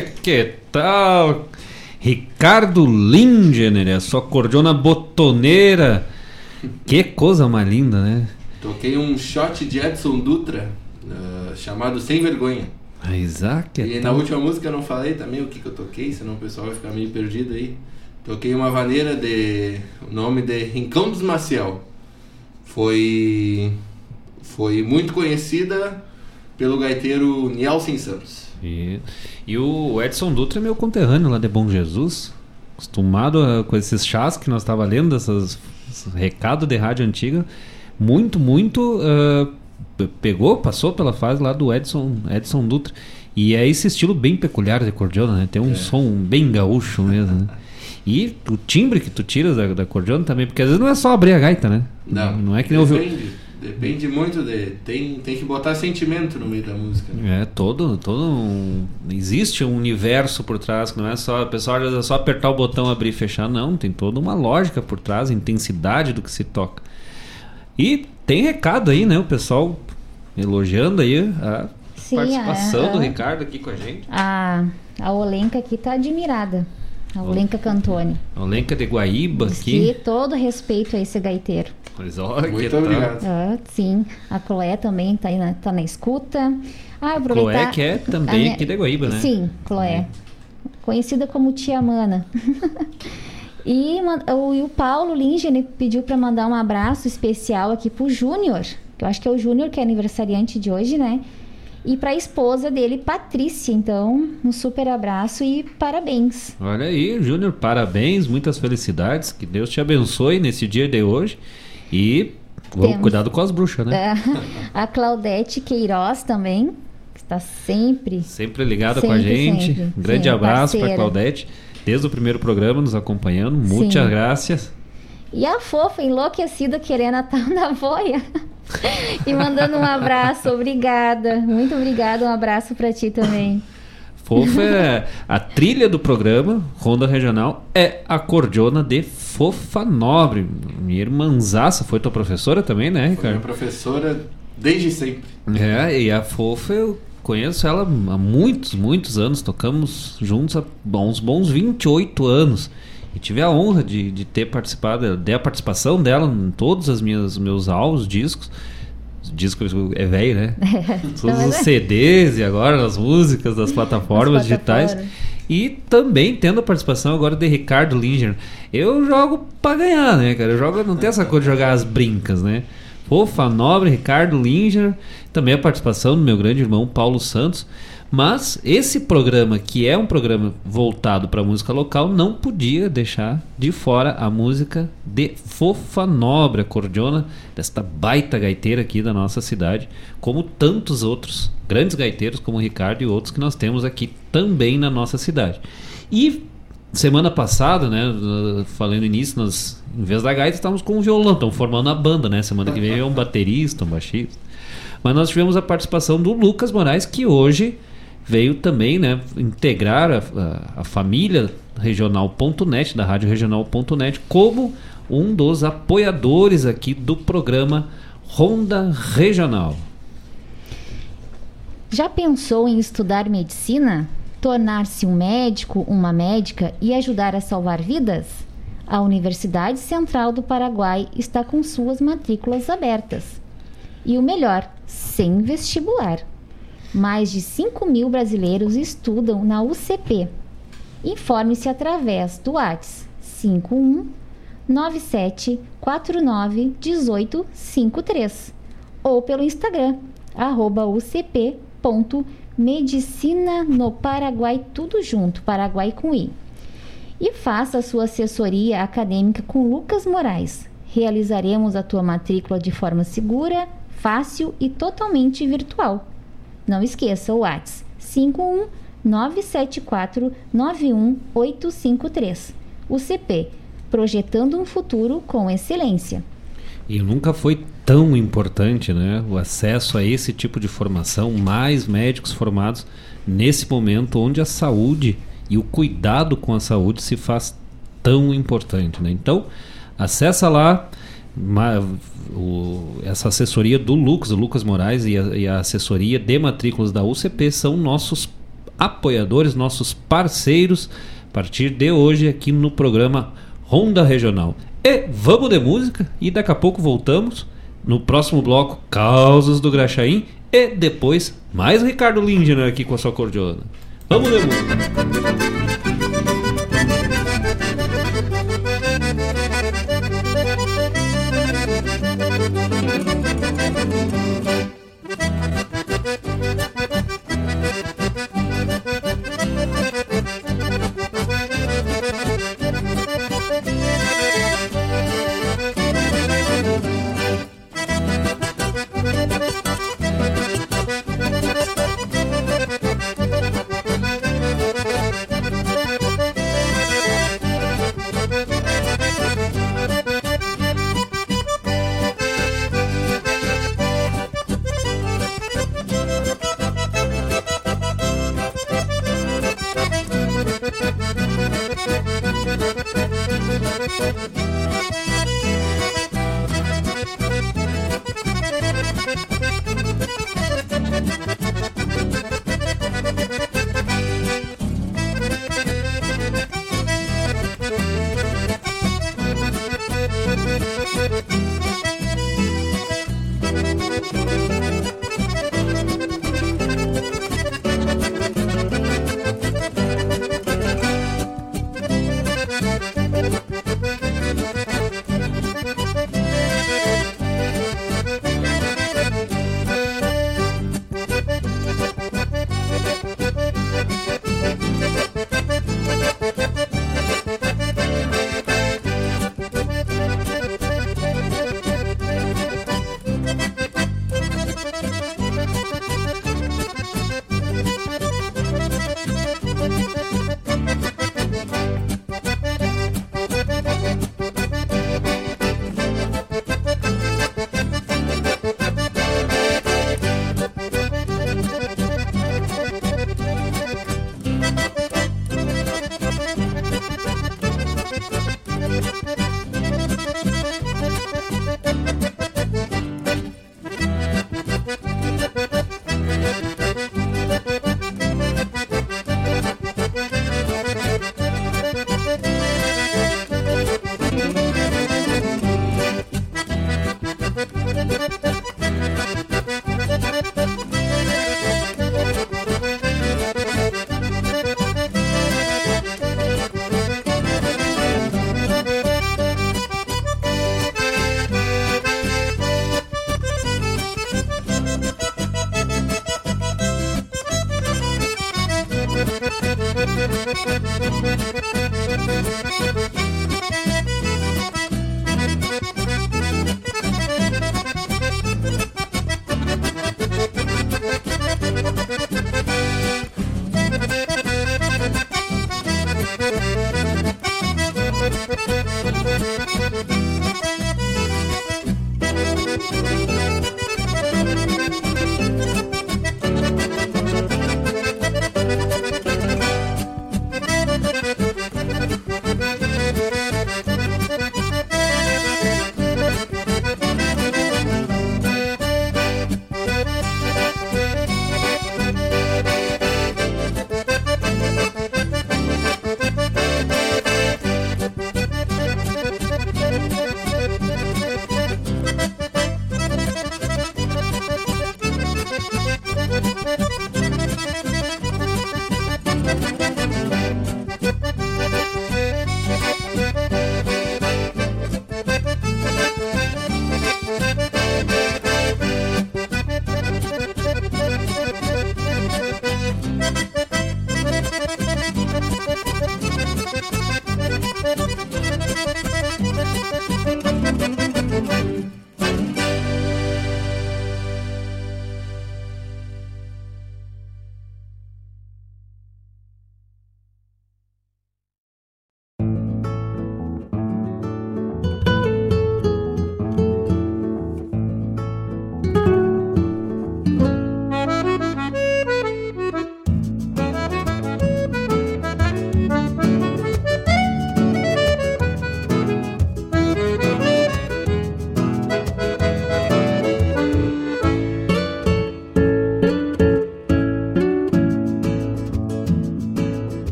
Que tal? Ricardo Lingener, a sua cordiona botoneira. Que coisa mais linda, né? Toquei um shot de Edson Dutra, uh, chamado Sem Vergonha. A Isaac. E na última música eu não falei também o que, que eu toquei, senão o pessoal vai ficar meio perdido aí. Toquei uma vaneira de. O nome de Rincão dos Maciel. Foi. Foi muito conhecida pelo gaiteiro Nielsen Santos. E, e o Edson Dutra é meu conterrâneo lá de Bom Jesus. Acostumado a, com esses chás que nós estava lendo, esses, esses recados de rádio antiga. Muito, muito. Uh, pegou, passou pela fase lá do Edson, Edson Dutra. E é esse estilo bem peculiar de cordiona, né? Tem um é. som bem gaúcho mesmo, né? E o timbre que tu tiras da, da cordiona também, porque às vezes não é só abrir a gaita, né? Não. Não é que nem ouviu. Depende muito de. Tem, tem que botar sentimento no meio da música. Né? É, todo. todo um, existe um universo por trás, que não é só. O pessoal é só apertar o botão, abrir e fechar. Não, tem toda uma lógica por trás, intensidade do que se toca. E tem recado aí, né? O pessoal elogiando aí a Sim, participação a, a, do Ricardo aqui com a gente. A, a Olenka aqui tá admirada. A Olenka Cantone. A Olenka de Guaíba aqui. E todo respeito a esse gaiteiro. Mas olha Muito que obrigado. Ah, sim, a Chloé também tá, aí na, tá na escuta. Ah, aproveitar... Chloé que é também minha... aqui de Guaíba, né? Sim, Chloé. É. Conhecida como Tia Mana. [LAUGHS] e, o, e o Paulo Lingen pediu para mandar um abraço especial aqui pro Júnior. Que eu acho que é o Júnior que é aniversariante de hoje, né? E para a esposa dele, Patrícia. Então, um super abraço e parabéns. Olha aí, Júnior, parabéns, muitas felicidades. Que Deus te abençoe nesse dia de hoje. E Temos. cuidado com as bruxas, né? É, a Claudete Queiroz também, que está sempre. Sempre ligada sempre, com a gente. Sempre, um grande abraço para Claudete. Desde o primeiro programa nos acompanhando. Muitas graças. E a fofa enlouquecida querendo a tal da voia. [LAUGHS] e mandando um abraço, obrigada. Muito obrigada, um abraço para ti também. Fofa é a trilha do programa Ronda Regional é a cordiona de Fofa Nobre. Minha irmãzaça foi tua professora também, né, Ricardo? Foi minha professora desde sempre. É, e a Fofa eu conheço ela há muitos, muitos anos. Tocamos juntos há uns bons 28 anos. E tive a honra de, de ter participado, de a participação dela em todos os meus álbuns, discos disco é velho, né? [LAUGHS] É. Todos os CDs e agora as músicas das [LAUGHS] plataformas digitais. E também tendo a participação agora de Ricardo Linger. Eu jogo pra ganhar, né, cara? Eu jogo, não tem essa coisa de jogar as brincas, né? Fofa Nobre, Ricardo Linger, também a participação do meu grande irmão Paulo Santos. Mas esse programa, que é um programa voltado para música local, não podia deixar de fora a música de Fofa Nobre, a cordiona desta baita gaiteira aqui da nossa cidade, como tantos outros grandes gaiteiros, como o Ricardo e outros que nós temos aqui também na nossa cidade. E semana passada, né, falando nisso, nós, em vez da gaita, estávamos com um violão, estamos formando a banda, né? Semana que vem é um baterista, um baixista. Mas nós tivemos a participação do Lucas Moraes, que hoje veio também né, integrar a, a, a família regional.net, da Rádio Regional.net, como um dos apoiadores aqui do programa Ronda Regional. Já pensou em estudar medicina? Tornar-se um médico, uma médica e ajudar a salvar vidas? A Universidade Central do Paraguai está com suas matrículas abertas. E o melhor, sem vestibular. Mais de 5 mil brasileiros estudam na UCP. Informe-se através do WhatsApp 51 97 49 18 53 ou pelo Instagram arroba ucp.medicina no Paraguai, tudo junto, Paraguai com I. E faça a sua assessoria acadêmica com Lucas Moraes. Realizaremos a tua matrícula de forma segura, fácil e totalmente virtual. Não esqueça o WhatsApp 51 974 91853. O CP, projetando um futuro com excelência. E nunca foi tão importante né, o acesso a esse tipo de formação, mais médicos formados nesse momento onde a saúde e o cuidado com a saúde se faz tão importante. Né? Então, acessa lá, o, essa assessoria do Lucas, o Lucas Moraes e a, e a, assessoria de matrículas da UCP são nossos apoiadores, nossos parceiros, a partir de hoje aqui no programa Ronda Regional. E vamos de música e daqui a pouco voltamos no próximo bloco Causas do Graxaim e depois mais Ricardo Lindner aqui com a sua cordiona. Vamos de música.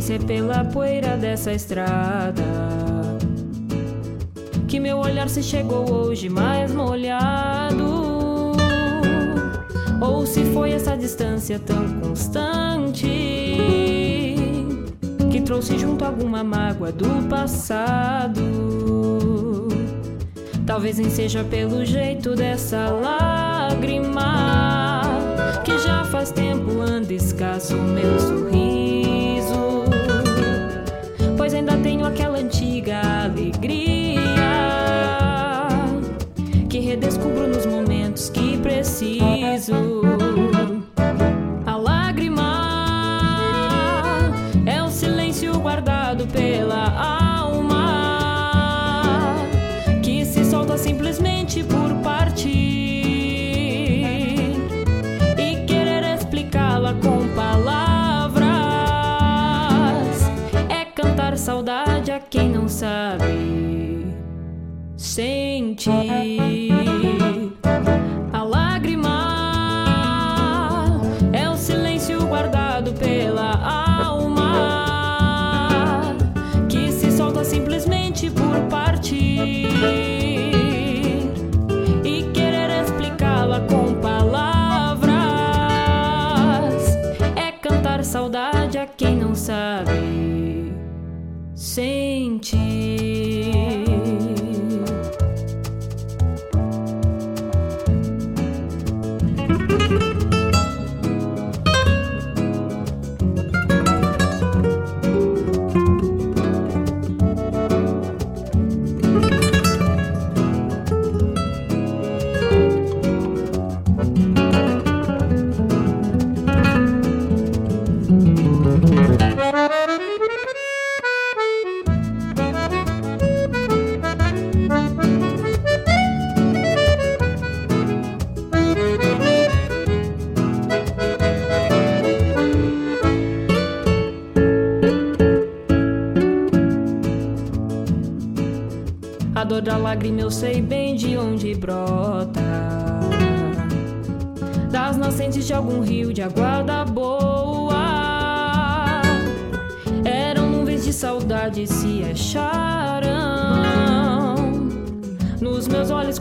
Se é pela poeira dessa estrada que meu olhar se chegou hoje mais molhado, ou se foi essa distância tão constante que trouxe junto alguma mágoa do passado. Talvez nem seja pelo jeito dessa lágrima que já faz tempo anda escasso meu sorriso, aquela antiga alegria que redescubro nos momentos que preciso. A lágrima é o silêncio guardado pela alma que se solta simplesmente por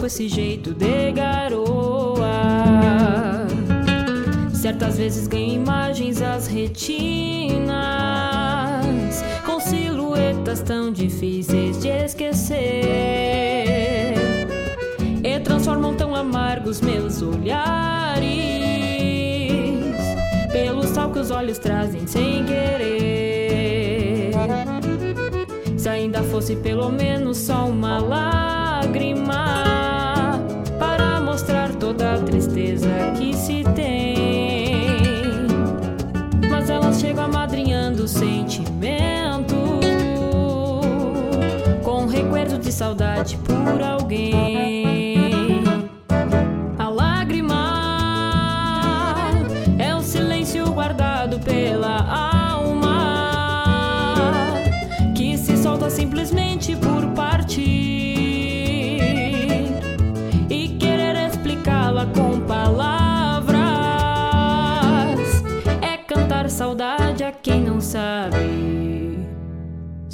com esse jeito de garoa. Certas vezes ganho imagens às retinas com silhuetas tão difíceis de esquecer e transformam tão amargos meus olhares pelo sal que os olhos trazem sem querer. Se ainda fosse pelo menos só uma lágrima se tem mas elas chegam amadrinhando o sentimento com recuerdo de saudade por alguém.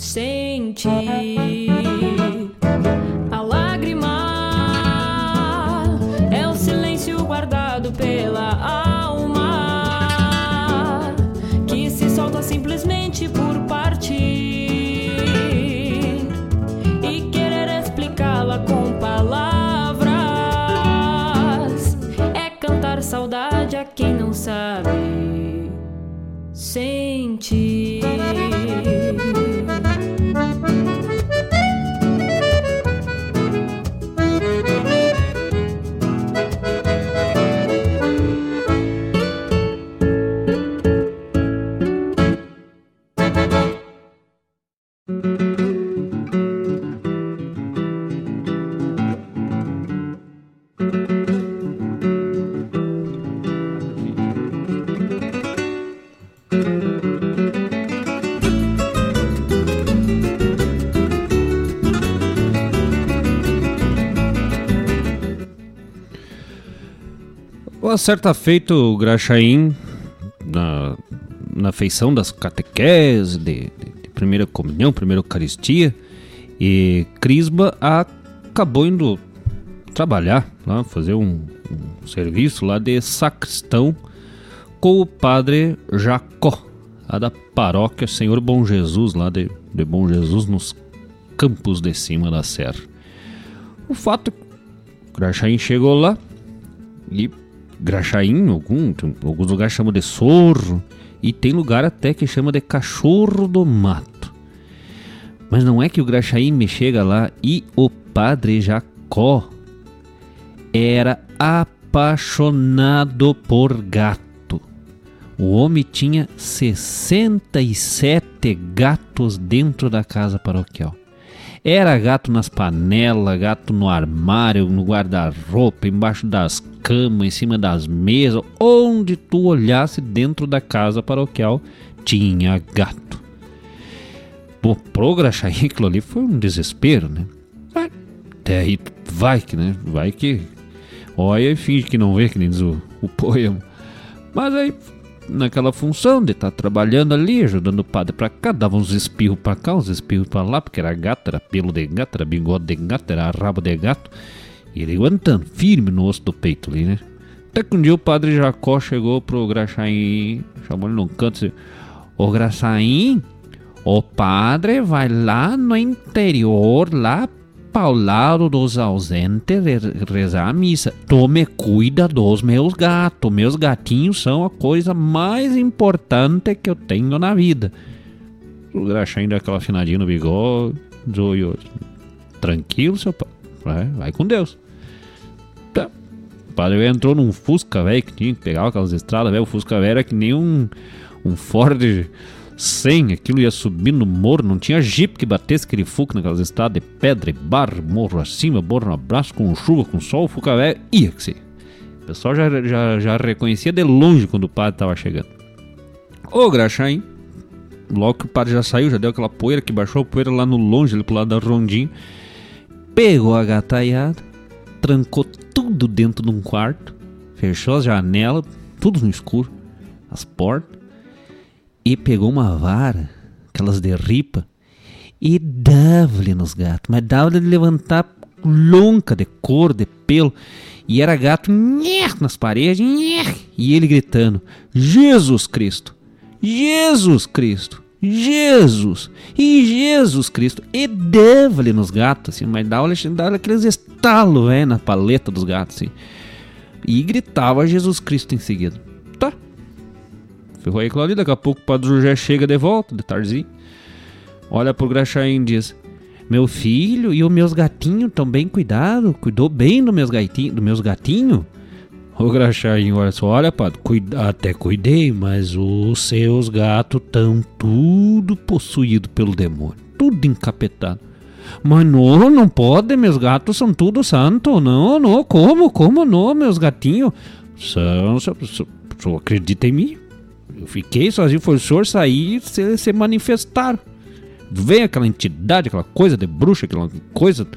Sente certa feita, o Graxaim, na- na feição das catequeses, de, de, de primeira comunhão, primeira eucaristia, e Crisba acabou indo trabalhar lá, fazer um, um serviço lá de sacristão com o padre Jacó, lá da paróquia Senhor Bom Jesus, lá de, de Bom Jesus, nos campos de cima da serra. O fato é que o Graxaim chegou lá e Graxaim, algum, alguns lugares chamam de sorro e tem lugar até que chama de cachorro do mato. Mas não é que o Graxaim me chega lá e o padre Jacó era apaixonado por gato. O homem tinha 67 gatos dentro da casa paroquial. Era gato nas panelas, gato no armário, no guarda-roupa, embaixo das camas, em cima das mesas, onde tu olhasse dentro da casa paroquial, tinha gato. Pô, pro Graxaí aquilo ali foi um desespero, né? Até aí vai que, né? Vai que. Olha e finge que não vê, que nem diz o, o poema. Mas aí, naquela função de estar trabalhando ali, ajudando o padre pra cá, dava uns espirros pra cá, uns espirros pra lá, porque era gato, era pelo de gato, era bigode de gato, era rabo de gato. E ele aguentando, firme no osso do peito ali, né? Até que um dia o padre Jacó chegou pro Graxaim, chamou ele num canto e disse: Ô Graxaim, o padre vai lá no interior, lá ao lado dos ausentes, re- rezar a missa. Tome cuida dos meus gatos. Meus gatinhos são a coisa mais importante que eu tenho na vida. O Graxaim deu aquela afinadinha no bigode. Tranquilo, seu pai. Vai, vai com Deus. Tá. O padre entrou num Fusca, velho, que tinha que pegar aquelas estradas, velho. O Fusca, velho, era que nem um, um Ford 100. Aquilo ia subindo no morro, não tinha jeep que batesse aquele Fusca naquelas estradas de pedra e barro, morro acima, morro no abraço, com chuva, com sol. O Fusca, velho, ia que ser. O pessoal já, já, já reconhecia de longe quando o padre tava chegando. Ô, Graxaim, logo que o padre já saiu, já deu aquela poeira que baixou a poeira lá no longe, ali pro lado da rondinha. Pegou a gataiada, trancou tudo dentro de um quarto, fechou as janelas, tudo no escuro, as portas, e pegou uma vara, aquelas de ripa, e dava-lhe nos gatos, mas dava-lhe de levantar lonca de cor, de pelo, e era gato nher, nas paredes, e ele gritando: Jesus Cristo! Jesus Cristo! Jesus! E Jesus Cristo! E dava-lhe nos gatos, assim, mas dava-lhe dava aqueles estalos, velho, na paleta dos gatos, assim. E gritava Jesus Cristo em seguida. Ferrou aí ali, daqui a pouco o Padre José chega de volta, de tardezinho. Olha pro Graxaim e diz: Meu filho e os meus gatinhos estão bem cuidados, cuidou bem dos meus gatinhos, dos meus gatinhos? O Graxaim olha só, olha, padre, cuida, até cuidei, mas os seus gatos estão tudo possuído pelo demônio, tudo encapetado. Mas não, não pode, meus gatos são tudo santo, não, não, como, como não, meus gatinhos? São, só, só, só acredita em mim. Eu fiquei sozinho, foi o senhor sair e se, manifestar. Vem aquela entidade, aquela coisa de bruxa, aquela coisa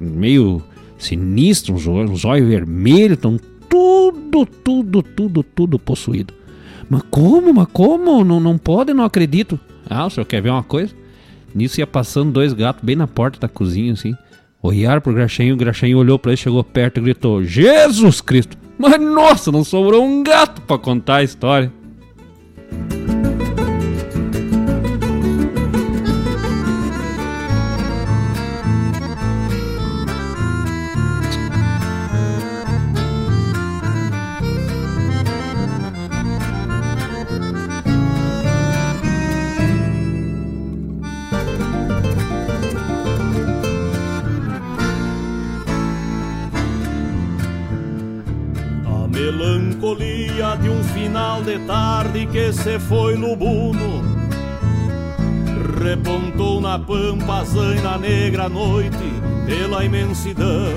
meio sinistra, uns olhos, olhos vermelhos, estão tudo, tudo, tudo, tudo possuído. Mas como, mas como? Não, não pode, não acredito. Ah, o senhor quer ver uma coisa? Nisso ia passando dois gatos bem na porta da cozinha, assim. Olharam pro Graxinho, o Graxinho olhou pra ele, chegou perto e gritou: Jesus Cristo! Mas nossa, não sobrou um gato pra contar a história. A final de tarde que se foi lubuno Repontou na pampa a zaina negra noite pela imensidão.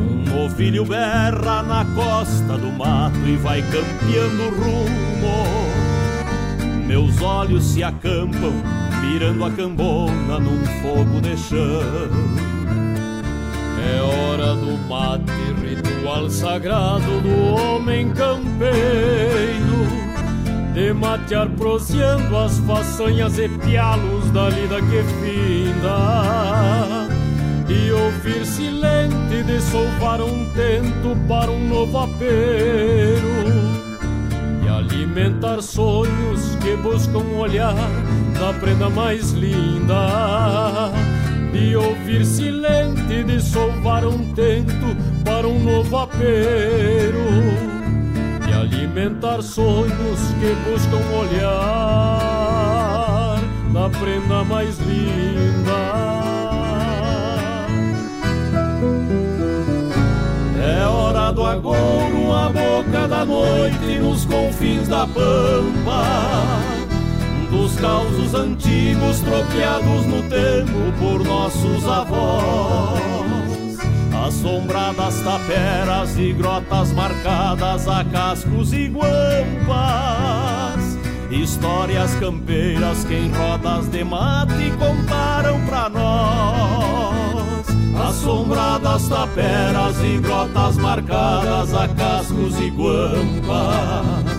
Um novilho berra na costa do mato e vai campeando rumo. Meus olhos se acampam mirando a cambona num fogo de chão é hora do mate, ritual sagrado do homem campeiro. de matear proseando as façanhas e pialos da lida que finda e ouvir silente de solvar um tento para um novo apero e alimentar sonhos que buscam olhar da prenda mais linda e ouvir silente de solvar um tento para um novo apero e alimentar sonhos que buscam olhar da prenda mais linda. É hora do agouro, a boca da noite, nos confins da pampa. Dos causos antigos tropeados no tempo por nossos avós. Assombradas taperas e grotas marcadas a cascos e guampas. Histórias campeiras que em rodas de mate contaram pra nós. Assombradas taperas e grotas marcadas a cascos e guampas.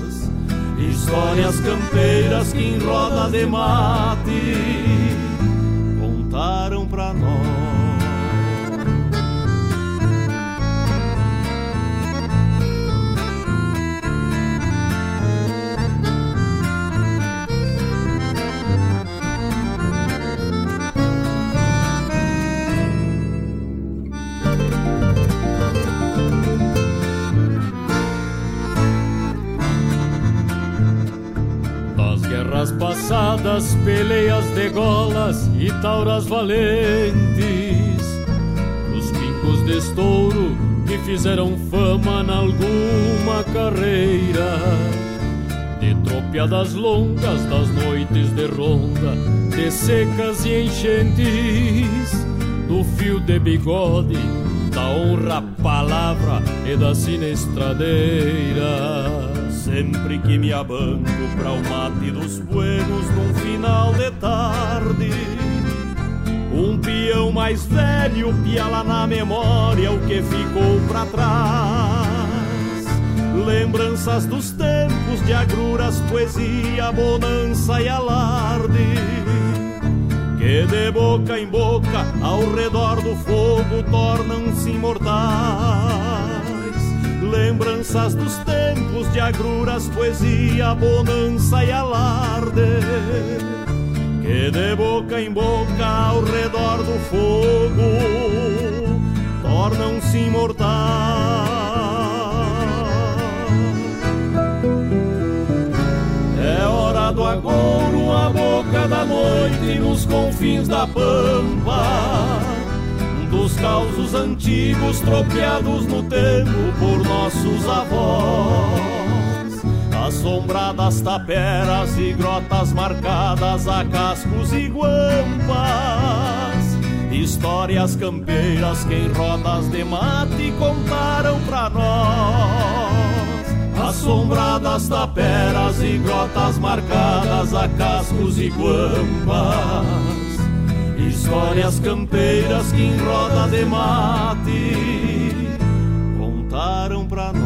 Histórias campeiras que em roda de mate contaram pra passadas, peleias de golas e tauras valentes, os pincos de estouro que fizeram fama na alguma carreira, de tropeadas longas das noites de ronda, de secas e enchentes, do fio de bigode, da honra palavra e da sinestradeira. Sempre que me abanco pra o mate dos buenos num final de tarde Um peão mais velho piala na memória o que ficou pra trás Lembranças dos tempos de agruras, poesia, bonança e alarde Que de boca em boca ao redor do fogo tornam-se imortais. Lembranças dos tempos de agruras, poesia, bonança e alarde, que de boca em boca ao redor do fogo tornam-se imortais. É hora do agouro, a boca da noite, nos confins da pampa dos causos antigos tropeados no tempo por nossos avós. Assombradas taperas e grotas marcadas a cascos e guampas. Histórias campeiras que em rodas de mate contaram pra nós. Assombradas taperas e grotas marcadas a cascos e guampas Histórias campeiras que em roda de mate contaram pra nós.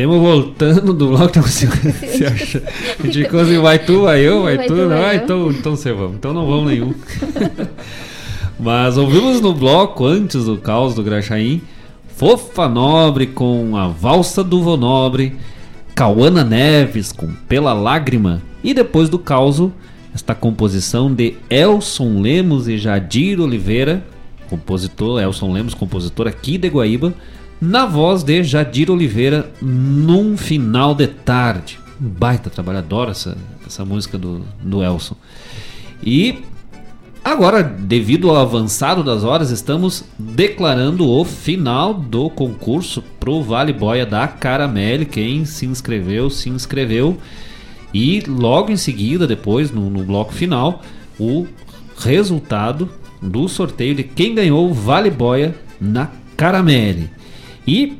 Setembro voltando do bloco, então você, você acha? A gente ficou assim, vai tu, vai eu, vai, Vai tu, tu, não, vai ah, eu. então, então você vamos, então não vamos nenhum. [LAUGHS] Mas ouvimos no bloco, antes do caos do Graxaim, Fofa Nobre com a Valsa do Vô Nobre, Cauana Neves com Pela Lágrima, e depois do caos, esta composição de Elson Lemos e Jadir Oliveira, compositor, Elson Lemos, compositor aqui de Guaíba, na voz de Jadir Oliveira, num final de tarde. Baita trabalho, adoro essa, essa música do, do Elson. E agora, devido ao avançado das horas, estamos declarando o final do concurso pro Vale Boia da Caramelle. Quem se inscreveu, se inscreveu. E logo em seguida, depois, no, no bloco final, o resultado do sorteio de quem ganhou o Vale Boia na Caramelle. E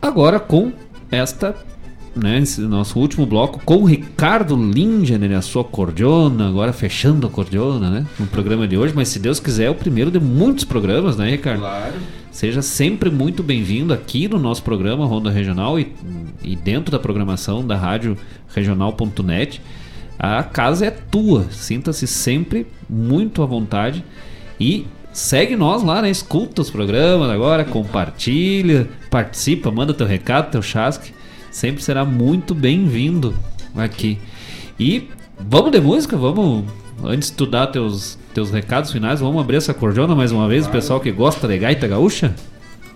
agora com esta, né, esse nosso último bloco, com o Ricardo Linger, a sua cordiona, agora fechando a cordiona, né, no programa de hoje, mas se Deus quiser é o primeiro de muitos programas, né, Ricardo? Claro. Seja sempre muito bem-vindo aqui no nosso programa Ronda Regional e, e dentro da programação da rádio regional.net. A casa é tua, sinta-se sempre muito à vontade e segue nós lá, né? Escuta os programas agora, compartilha, participa, manda teu recado, teu chasque. Sempre será muito bem-vindo aqui. E vamos de música, vamos antes de tu dar teus, teus recados finais, vamos abrir essa cordiona mais uma vez, o pessoal que gosta de gaita gaúcha.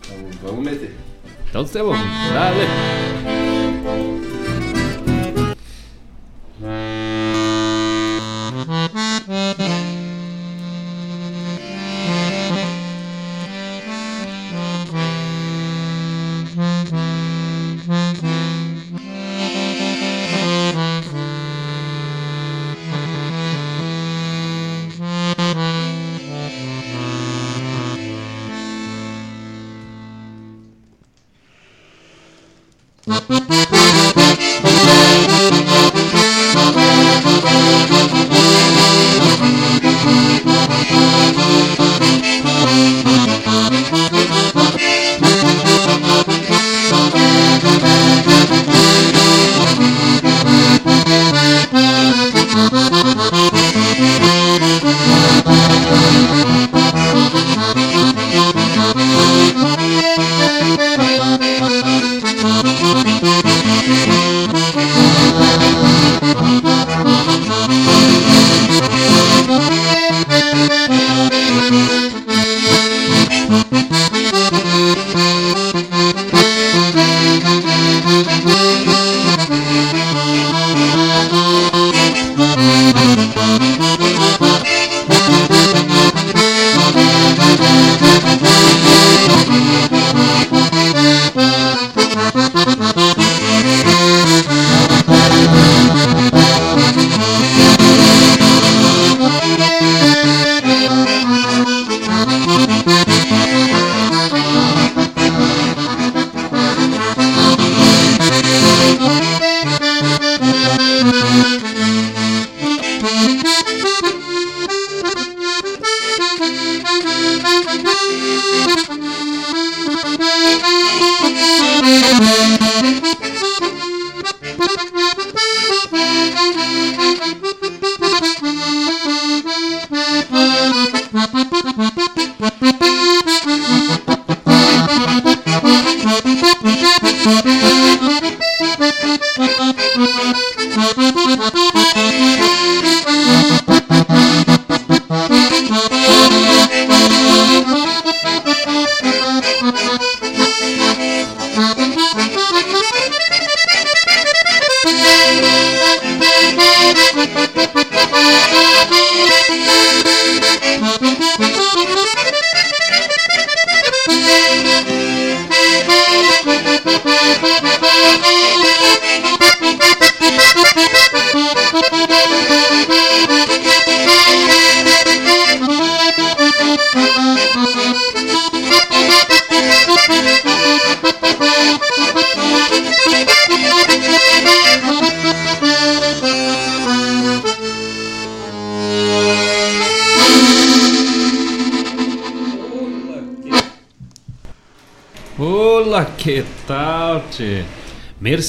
Então, vamos meter. Então, você vamos. Dale.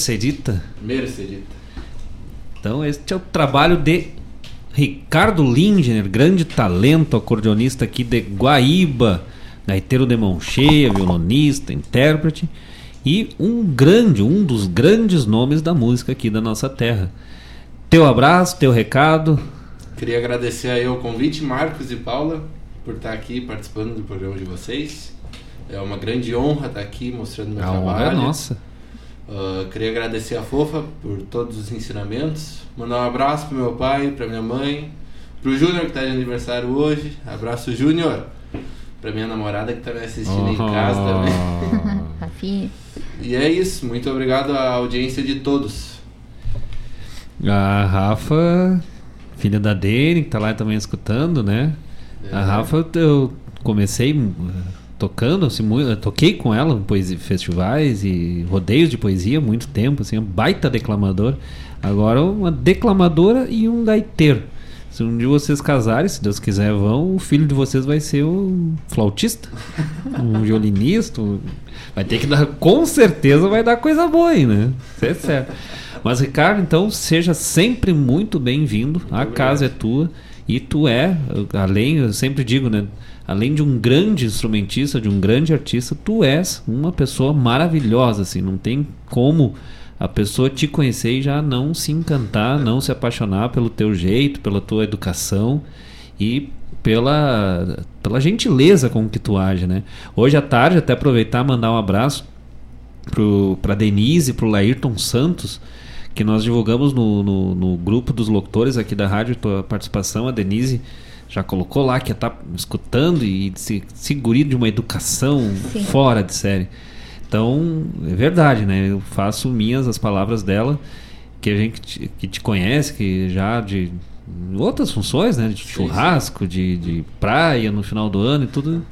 Mercedita? Mercedita. Então, este é o trabalho de Ricardo Lindner, grande talento, acordeonista aqui de Guaíba, gaiteiro de mão cheia, violonista, intérprete e um grande, um dos grandes nomes da música aqui da nossa terra. Teu abraço, teu recado. Queria agradecer aí o convite, Marcos e Paula, por estar aqui participando do programa de vocês. É uma grande honra estar aqui mostrando meu A trabalho. honra é nossa. Ah, queria agradecer a Fofa por todos os ensinamentos. Mandar um abraço pro meu pai, pra minha mãe, pro Júnior que tá de aniversário hoje. Abraço, Júnior. Pra minha namorada que tá me assistindo em casa também. [LAUGHS] Rafinha. E é isso. Muito obrigado à audiência de todos. A Rafa, filha da Dene, que tá lá também escutando, né? É. A Rafa, eu comecei tocando, assim, muito, toquei com ela em festivais e rodeios de poesia muito tempo, assim, um baita declamador. Agora uma declamadora e um gaiteiro. Se um de vocês casarem, se Deus quiser, vão, o filho de vocês vai ser um flautista, um [LAUGHS] violinista. um- Vai ter que dar, com certeza vai dar coisa boa aí, né? Isso é certo. Mas, Ricardo, então, seja sempre muito bem-vindo. A casa é tua. E tu é, além, eu sempre digo, né? Além de um grande instrumentista, de um grande artista, tu és uma pessoa maravilhosa, assim. Não tem como a pessoa te conhecer e já não se encantar, não se apaixonar pelo teu jeito, pela tua educação e pela, pela gentileza com que tu age, né? Hoje à tarde, até aproveitar mandar um abraço pro, pra Denise e pro Laírton Santos, que nós divulgamos no, no, no grupo dos locutores aqui da rádio, tua participação, a Denise já colocou lá que ia estar escutando e se, se guri de uma educação Sim. fora de série. Então, é verdade, né? Eu faço minhas as palavras dela, que a gente te- que te conhece, que já de outras funções, né? De churrasco, de, de praia no final do ano e tudo.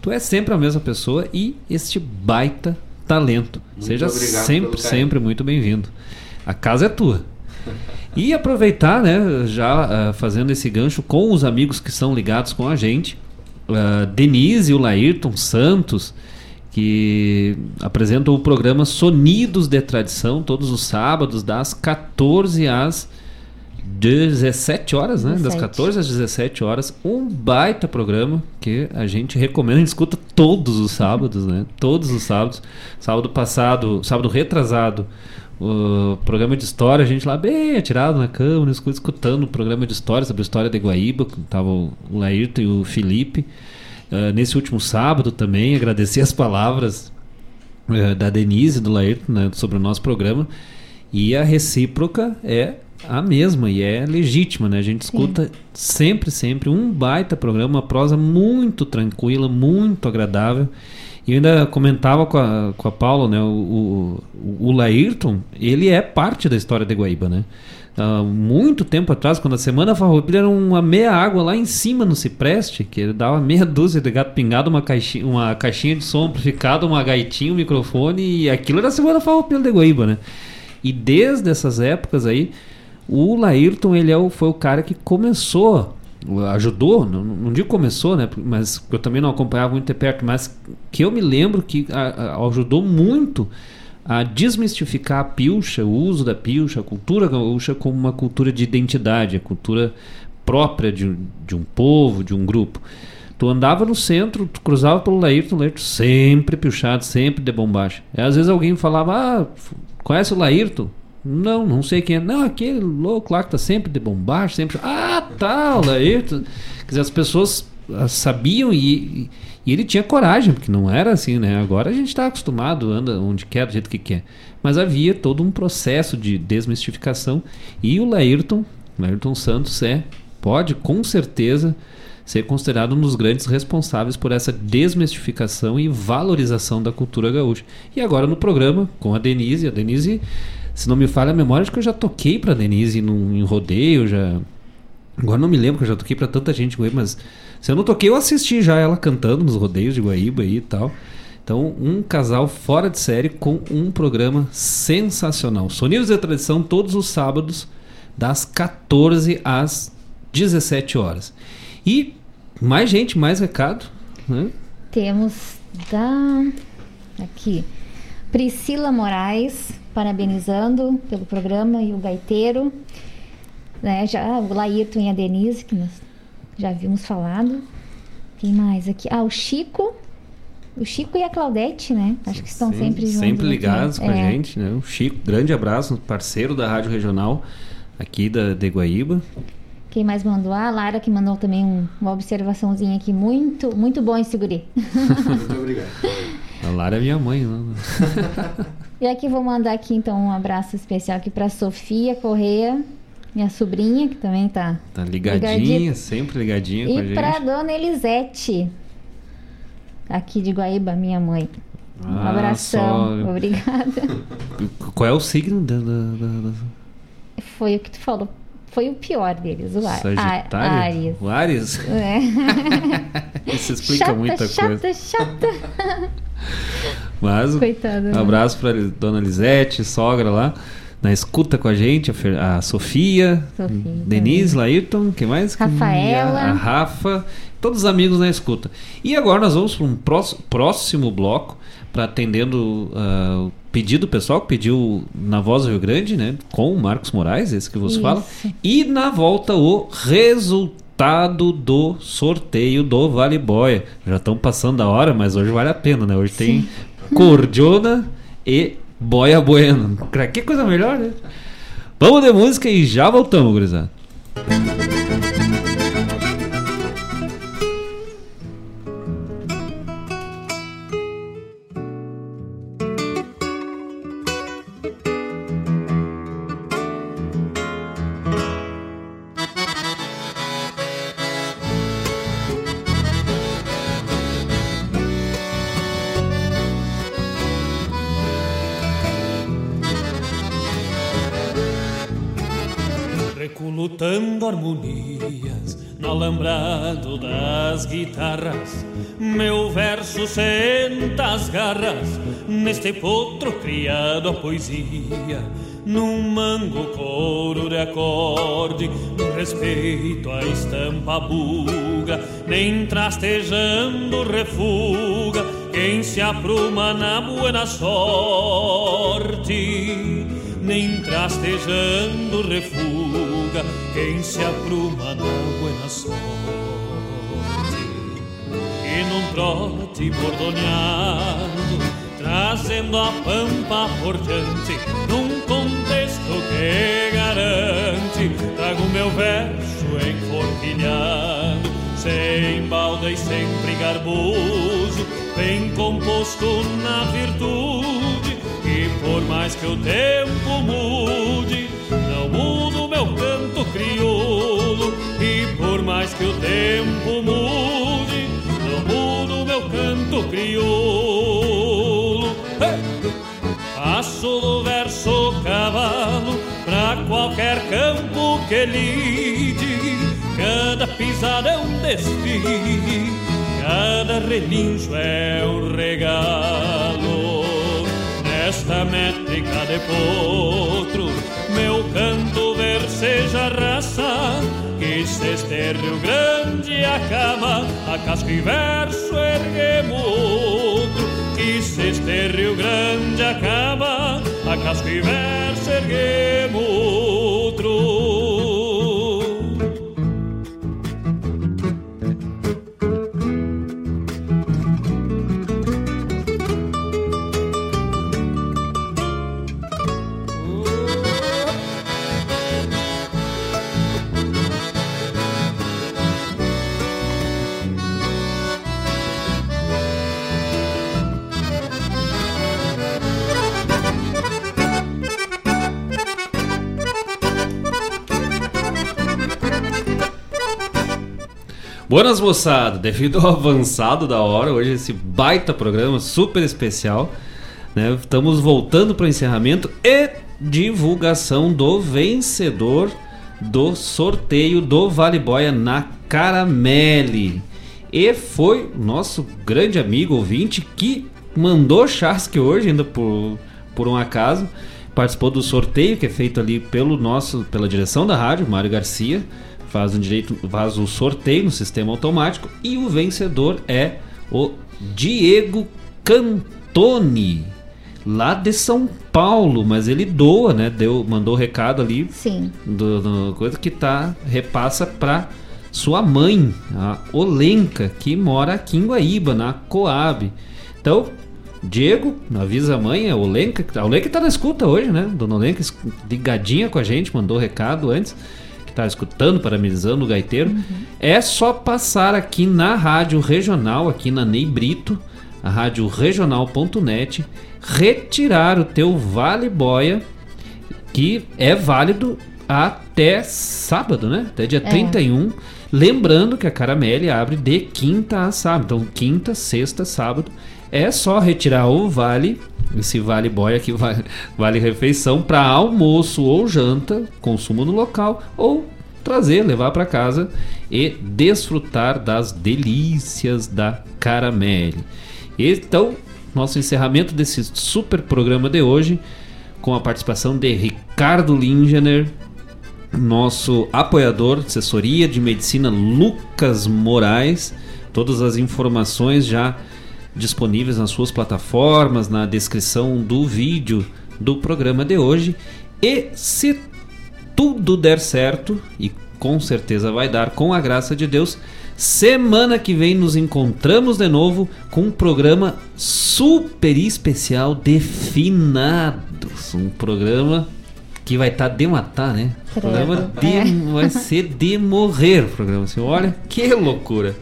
Tu é sempre a mesma pessoa e este baita talento. Muito Seja sempre, sempre muito bem-vindo. A casa é tua. [LAUGHS] E aproveitar, né, já ah, fazendo esse gancho com os amigos que são ligados com a gente, ah, Denise e o Laírton Santos, que apresentam o programa Sonidos de Tradição todos os sábados, das 14 às 17 horas, né? Das 17. 14 às 17 horas. Um baita programa que a gente recomenda, a [LAUGHS] gente escuta todos os sábados, né? Todos os sábados. Sábado passado, sábado retrasado, o programa de história, a gente lá bem atirado na cama, escutando o programa de história sobre a história de Guaíba, que tava o o Laírton e o Felipe. Ah, nesse último sábado também, agradecer as palavras eh, da Denise e do Laírton né, sobre o nosso programa. E a recíproca é a mesma e é legítima, né? A gente escuta sempre, sempre um baita programa, uma prosa muito tranquila, muito agradável. E ainda comentava com a, com a Paula, né? O, o, o Laírton, ele é parte da história de Guaíba, né? Muito tempo atrás, quando a Semana Farroupilha era uma meia água lá em cima no Cipreste, que ele dava meia dúzia de gato pingado, uma caixinha, uma caixinha de som amplificada, uma gaitinha, um microfone, e aquilo era a Semana Farroupilha de Guaíba, né? E desde essas épocas aí, o Laírton ele é o, foi o cara que começou, ajudou, não, não digo começou, né? Mas eu também não acompanhava muito de perto, mas que eu me lembro que a- a- ajudou muito a desmistificar a pilcha, o uso da pilcha, a cultura gaúcha como uma cultura de identidade, a cultura própria de, de um povo, de um grupo. Tu andava no centro, tu cruzava pelo Laírton, Laírton sempre pilchado, sempre de bombacha. E às vezes alguém falava, ah, conhece o Laírton? Não, não sei quem é. Não, aquele louco lá que tá sempre de bombacha, sempre. Ah, tá, o Laírton. Quer dizer, as pessoas ah, sabiam e, e ele tinha coragem, porque não era assim, né? Agora a gente está acostumado, anda onde quer, do jeito que quer. Mas havia todo um processo de desmistificação e o Laírton, Laírton Santos é, pode com certeza ser considerado um dos grandes responsáveis por essa desmistificação e valorização da cultura gaúcha. E agora no programa com a Denise, a Denise, se não me falha a memória, acho que eu já toquei para Denise num, em rodeio, já Agora não me lembro que eu já toquei pra tanta gente em mas se eu não toquei, eu assisti já ela cantando nos rodeios de Guaíba aí e tal. Então, um casal fora de série com um programa sensacional. Sonidos de Tradição todos os sábados, das 14 às 17 horas. E mais gente, mais recado. Né? Temos da. Aqui. Priscila Moraes, parabenizando pelo programa e o gaiteiro. Né, já, o Laírton e a Denise, que nós já vimos falado. Quem mais aqui? Ah, o Chico. O Chico e a Claudete, né? Acho que estão sempre juntos. Sempre aqui. ligados com a É. gente, né? O Chico, grande abraço, parceiro da Rádio Regional aqui da, de Guaíba. Quem mais mandou? Ah, a Lara que mandou também um- uma observaçãozinha aqui. Muito, muito bom esse guri. [LAUGHS] Muito obrigado. [LAUGHS] A Lara é minha mãe, né? [LAUGHS] E aqui vou mandar aqui então um abraço especial aqui pra Sofia Correia, minha sobrinha, que também tá. Tá ligadinha, Ligadinha. sempre ligadinha com a E gente. pra dona Elisete, aqui de Guaíba, minha mãe. Um Ah, abração, só- obrigada. [LAUGHS] Qual é o signo da, da- da- Foi o que tu falou. Foi o pior deles, o Ar Sagitário? A- Áries. O Ares? É. [LAUGHS] Isso explica chata, muita chata, coisa. Chata, Mas um Coitada, né? abraço pra dona Lisete, sogra lá, na escuta com a gente, a, Fer- a Sofia, Sofia Denise, Laírton, quem mais? Rafaela. A, a Rafa, todos os amigos na escuta. E agora nós vamos para um prós- próximo bloco, para atendendo ah, o pedido pessoal que pediu na Voz do Rio Grande, né? Com o Marcos Moraes, esse que vos Isso. fala. E na volta o resultado do sorteio do Vale Boia. Já estão passando a hora, mas hoje vale a pena, né? Hoje tem Cordiona e Boia Bueno. Que coisa melhor, né? Vamos de música e já voltamos, gurizada. Neste potro criado a poesia, num mango couro de acorde, num respeito à estampa buga, nem trastejando refuga quem se apruma na buena sorte nem trastejando refuga quem se apruma na buena sorte. E num trote bordoneado, trazendo a pampa por diante, num contexto que garante, trago meu verso enforquilhado, sem balda e sempre garboso, bem composto na virtude e por mais que o tempo mude, não mudo meu canto crioulo. E por mais que o tempo mude, não mudo meu canto crioulo. Passo do verso cavalo pra qualquer campo que lide. Cada pisada é um desfile, cada relincho é um regalo. Nesta métrica de potro, meu canto verseja raça, que se este Rio Grande acaba, a casco e verso erguemos. Que se este Rio Grande acaba, a casco e verso erguemos Buenas moçada, devido ao avançado da hora, hoje esse baita programa super especial, né? Estamos voltando para o encerramento e divulgação do vencedor do sorteio do Vale Boia na Caramelle. E foi nosso grande amigo ouvinte que mandou chasque hoje, ainda por, por um acaso. Participou do sorteio que é feito ali pelo nosso, pela direção da rádio, Mário Garcia. Faz um direito, faz o sorteio no sistema automático e o vencedor é o Diego Cantoni, lá de São Paulo, mas ele doa, né? Deu, mandou o recado ali Sim. do, do- coisa que tá repassa para sua mãe, a Olenka, que mora aqui em Guaíba, na Coab. Então, Diego, avisa a mãe, a Olenka, a Olenka tá na escuta hoje, né? Dona Olenka, ligadinha com a gente, mandou recado antes, está escutando, parabenizando o gaiteiro, é só passar aqui na rádio regional, aqui na Ney Brito, a rádio regional.net, retirar o teu Vale Boia, que é válido até sábado, né? Até dia É. 31. Lembrando que a Caramelle abre de quinta a sábado. Então, quinta, sexta, sábado. É só retirar o vale, esse vale boia que vale, vale refeição, para almoço ou janta, consumo no local, ou trazer, levar para casa e desfrutar das delícias da Caramelle. Então, nosso encerramento desse super programa de hoje, com a participação de Ricardo Lingener, nosso apoiador, assessoria de medicina Lucas Moraes. Todas as informações já disponíveis nas suas plataformas, na descrição do vídeo do programa de hoje. E se tudo der certo, e com certeza vai dar, com a graça de Deus, semana que vem nos encontramos de novo com um programa super especial de finados. Um programa que vai estar de matar, né? Credo. programa de, É. vai ser de morrer o programa. Assim, olha que loucura.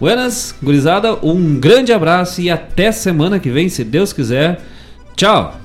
Buenas, gurizada, um grande abraço e até semana que vem, se Deus quiser. Tchau!